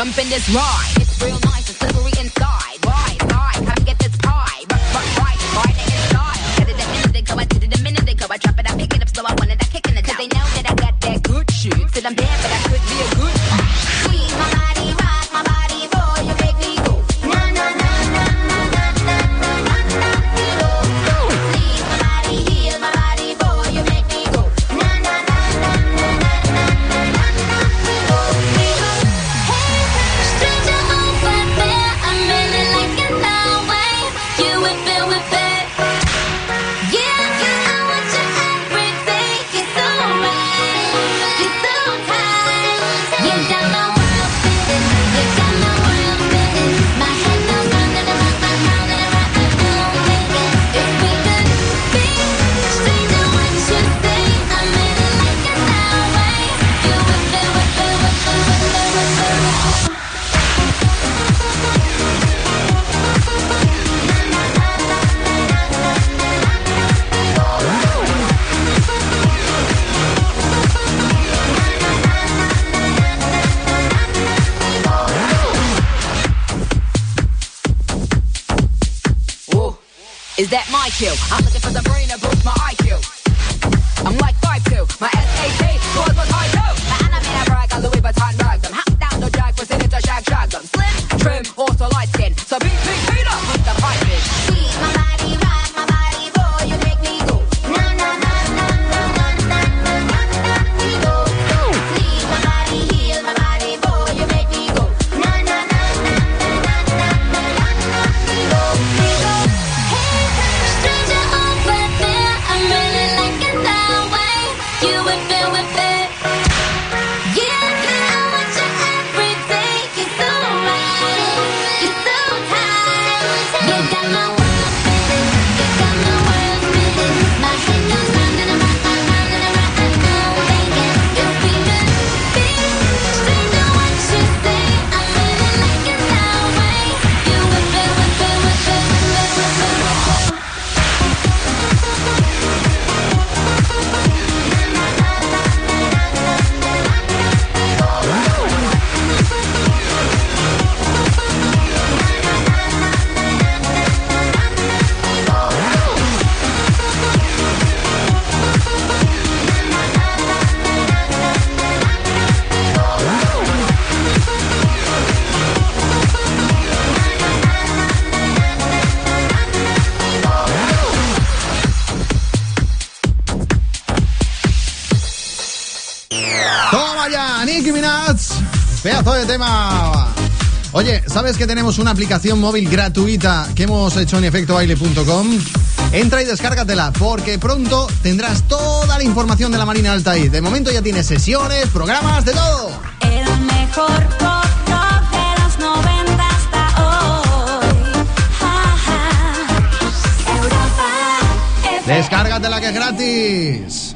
Jump in this ride. It's real nice and slippery Eu. I'm looking for the Pedazo de tema. Oye, ¿sabes que tenemos una aplicación móvil gratuita que hemos hecho en efectobaile.com? Entra y descárgatela, porque pronto tendrás toda la información de la Marina Alta ahí. De momento ya tienes sesiones, programas, de todo. El mejor pop rock de los 90 hasta hoy. Ja, ja. Europa FM. Descárgatela que es gratis.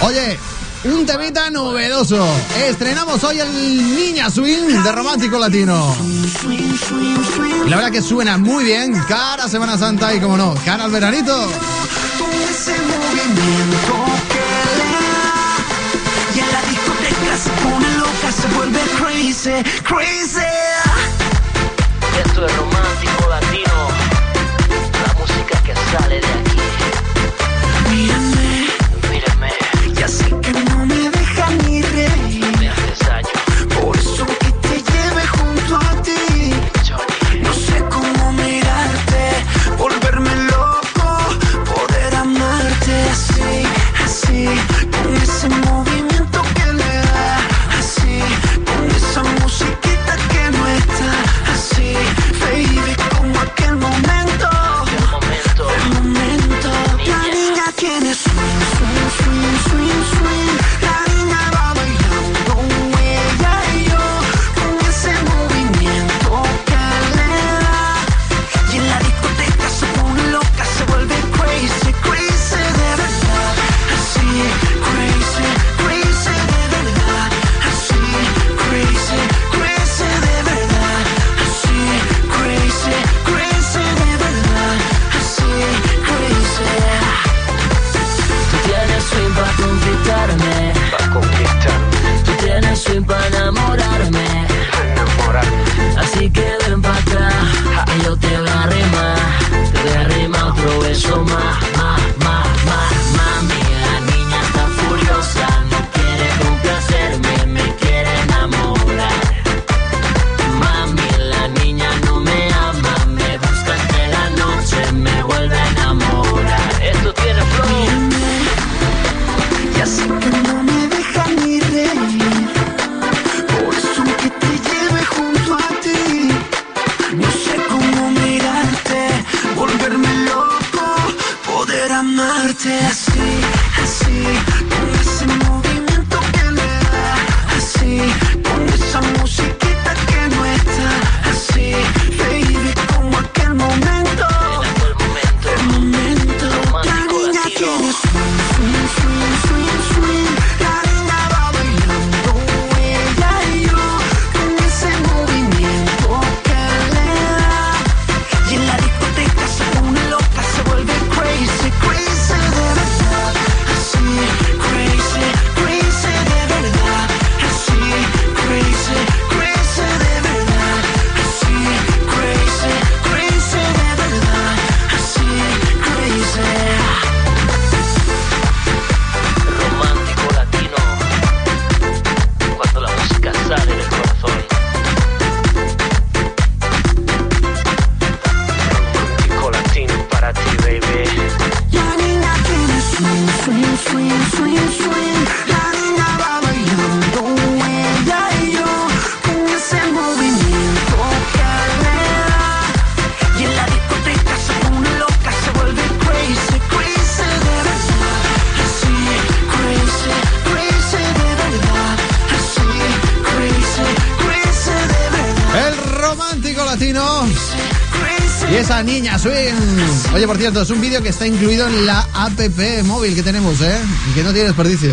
Oye, un temita novedoso. Estrenamos hoy el Niña Swing de Romántico Latino. La verdad que suena muy bien, cara Semana Santa y como no, cara al veranito. Y en la discoteca se pone loca, se vuelve crazy, crazy. Esto es cierto, es un vídeo que está incluido en la app móvil que tenemos, ¿eh? Y que no tiene desperdicio.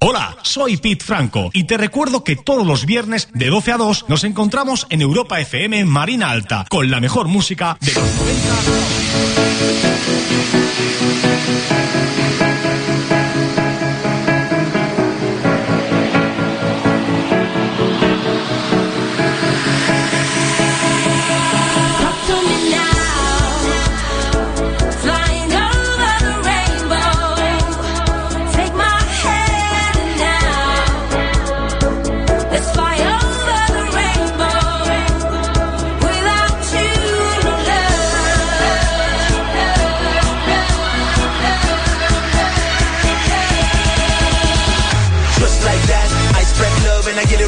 Hola, soy Pete Franco y te recuerdo que todos los viernes de 12 a 2 nos encontramos en Europa FM Marina Alta con la mejor música de los 90.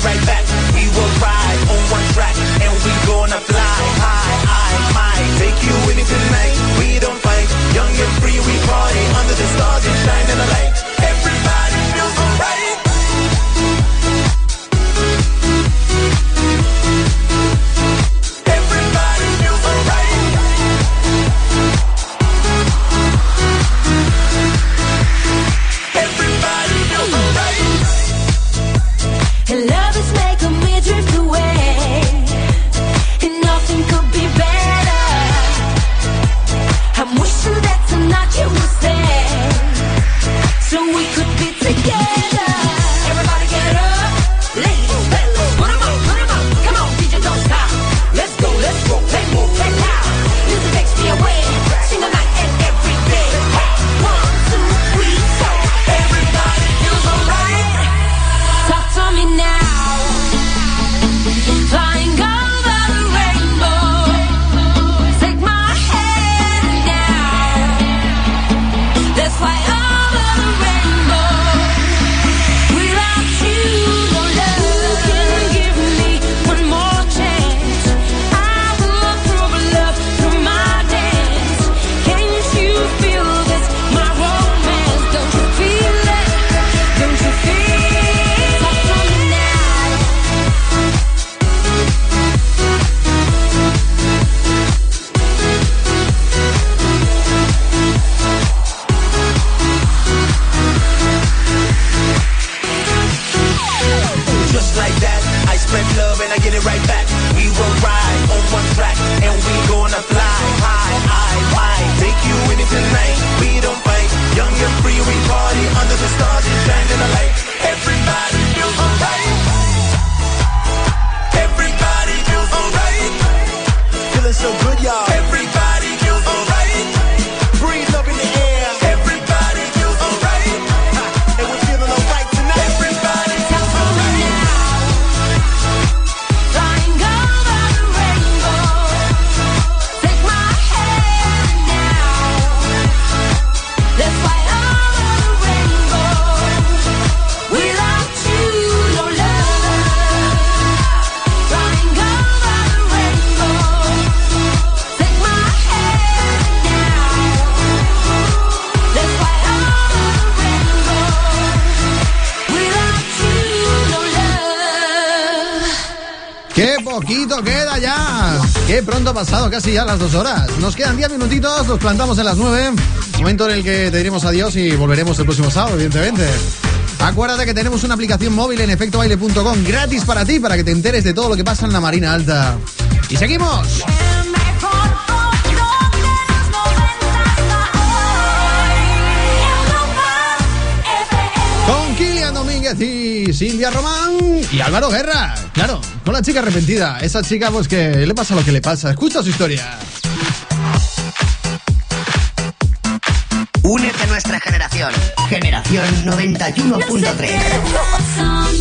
right back. We will ride on one track and we gonna fly high. I might take you in it tonight. ha pasado casi ya las dos horas. Nos quedan 10 minutitos, nos plantamos en las 9. Momento en el que te diremos adiós y volveremos el próximo sábado, evidentemente. Acuérdate que tenemos una aplicación móvil en efectobaile.com gratis para ti, para que te enteres de todo lo que pasa en la Marina Alta. Y seguimos. Rodríguez y Silvia Román y Álvaro Guerra. Claro, con la chica arrepentida. Esa chica, pues que le pasa lo que le pasa. Escucha su historia. Únete a nuestra generación. Generación 91.3.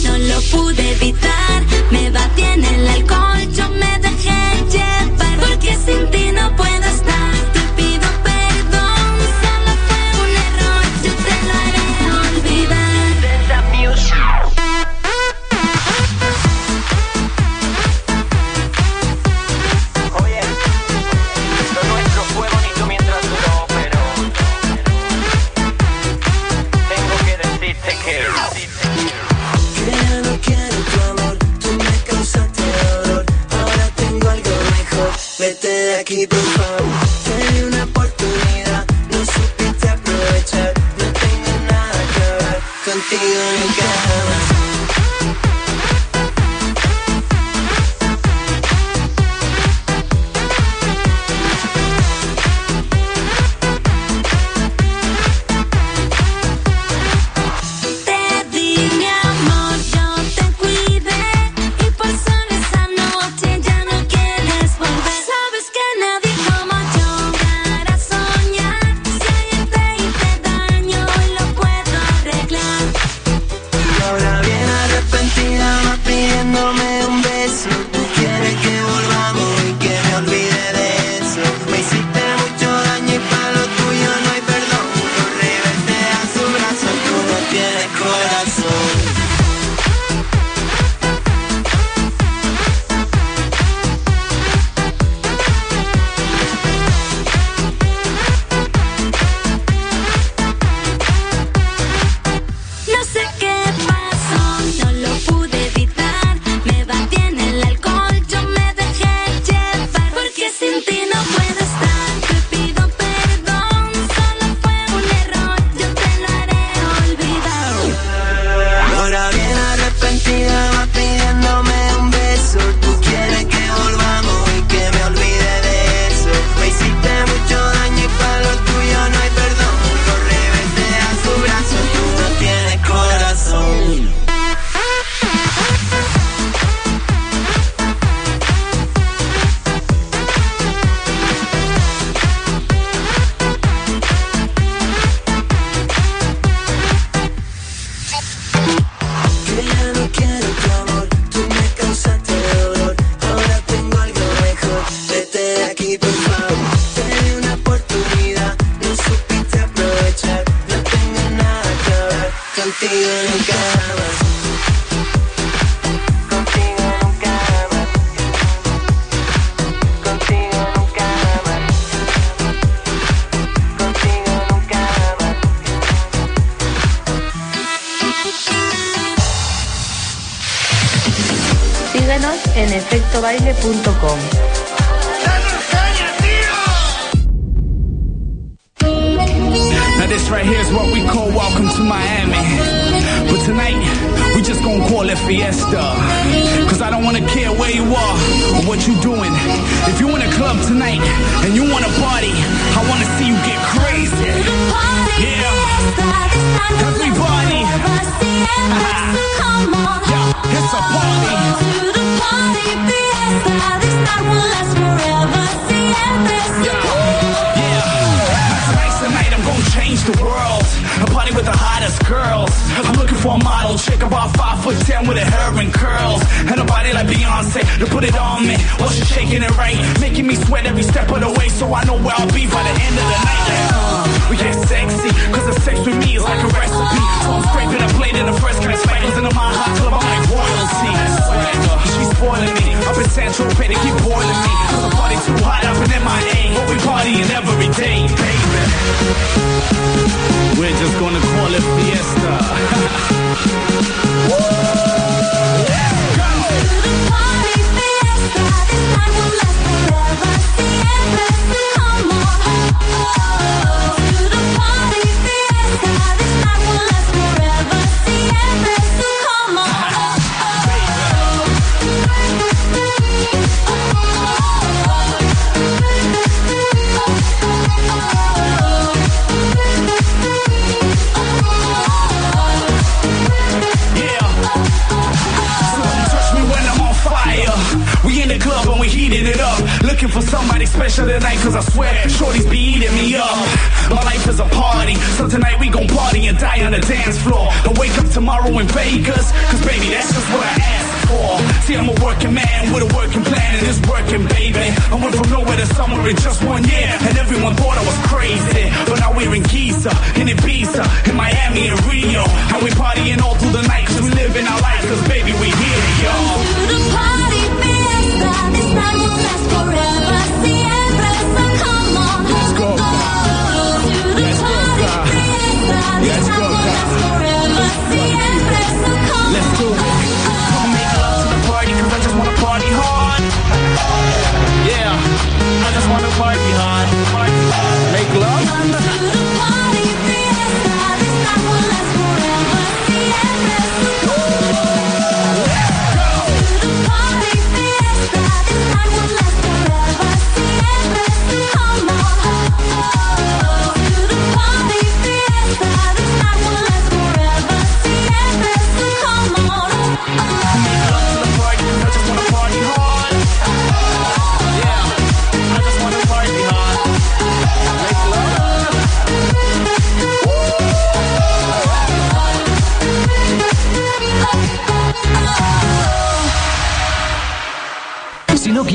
No, lo pude evitar. Me batí en el alcohol. Yo me dejé llevar. Porque sin ti no puedo keep it fun.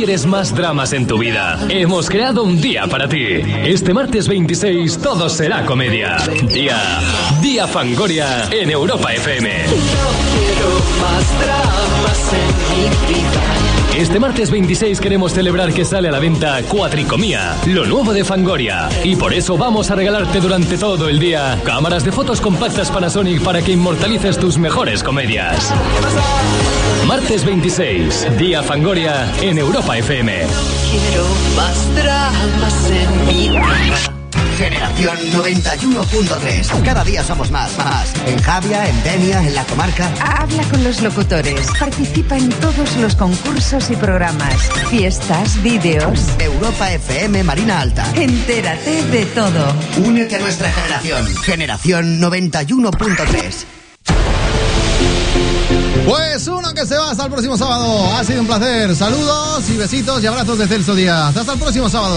Quieres más dramas en tu vida, hemos creado un día para ti. Este martes 26 todo será comedia. Día, Día Fangoria en Europa FM. Este martes 26 queremos celebrar que sale a la venta Cuatricomía, lo nuevo de Fangoria. Y por eso vamos a regalarte durante todo el día cámaras de fotos compactas Panasonic para que inmortalices tus mejores comedias. Martes 26, Día Fangoria en Europa FM. Quiero más dramas en mi vida. Generación 91.3. Cada día somos más, más. En Javia, en Denia, en la comarca. Habla con los locutores. Participa en todos los concursos y programas. Fiestas, vídeos. Europa FM Marina Alta. Entérate de todo. Únete a nuestra generación. Generación 91.3. Pues uno que se va hasta el próximo sábado. Ha sido un placer. Saludos y besitos y abrazos de Celso Díaz. Hasta el próximo sábado.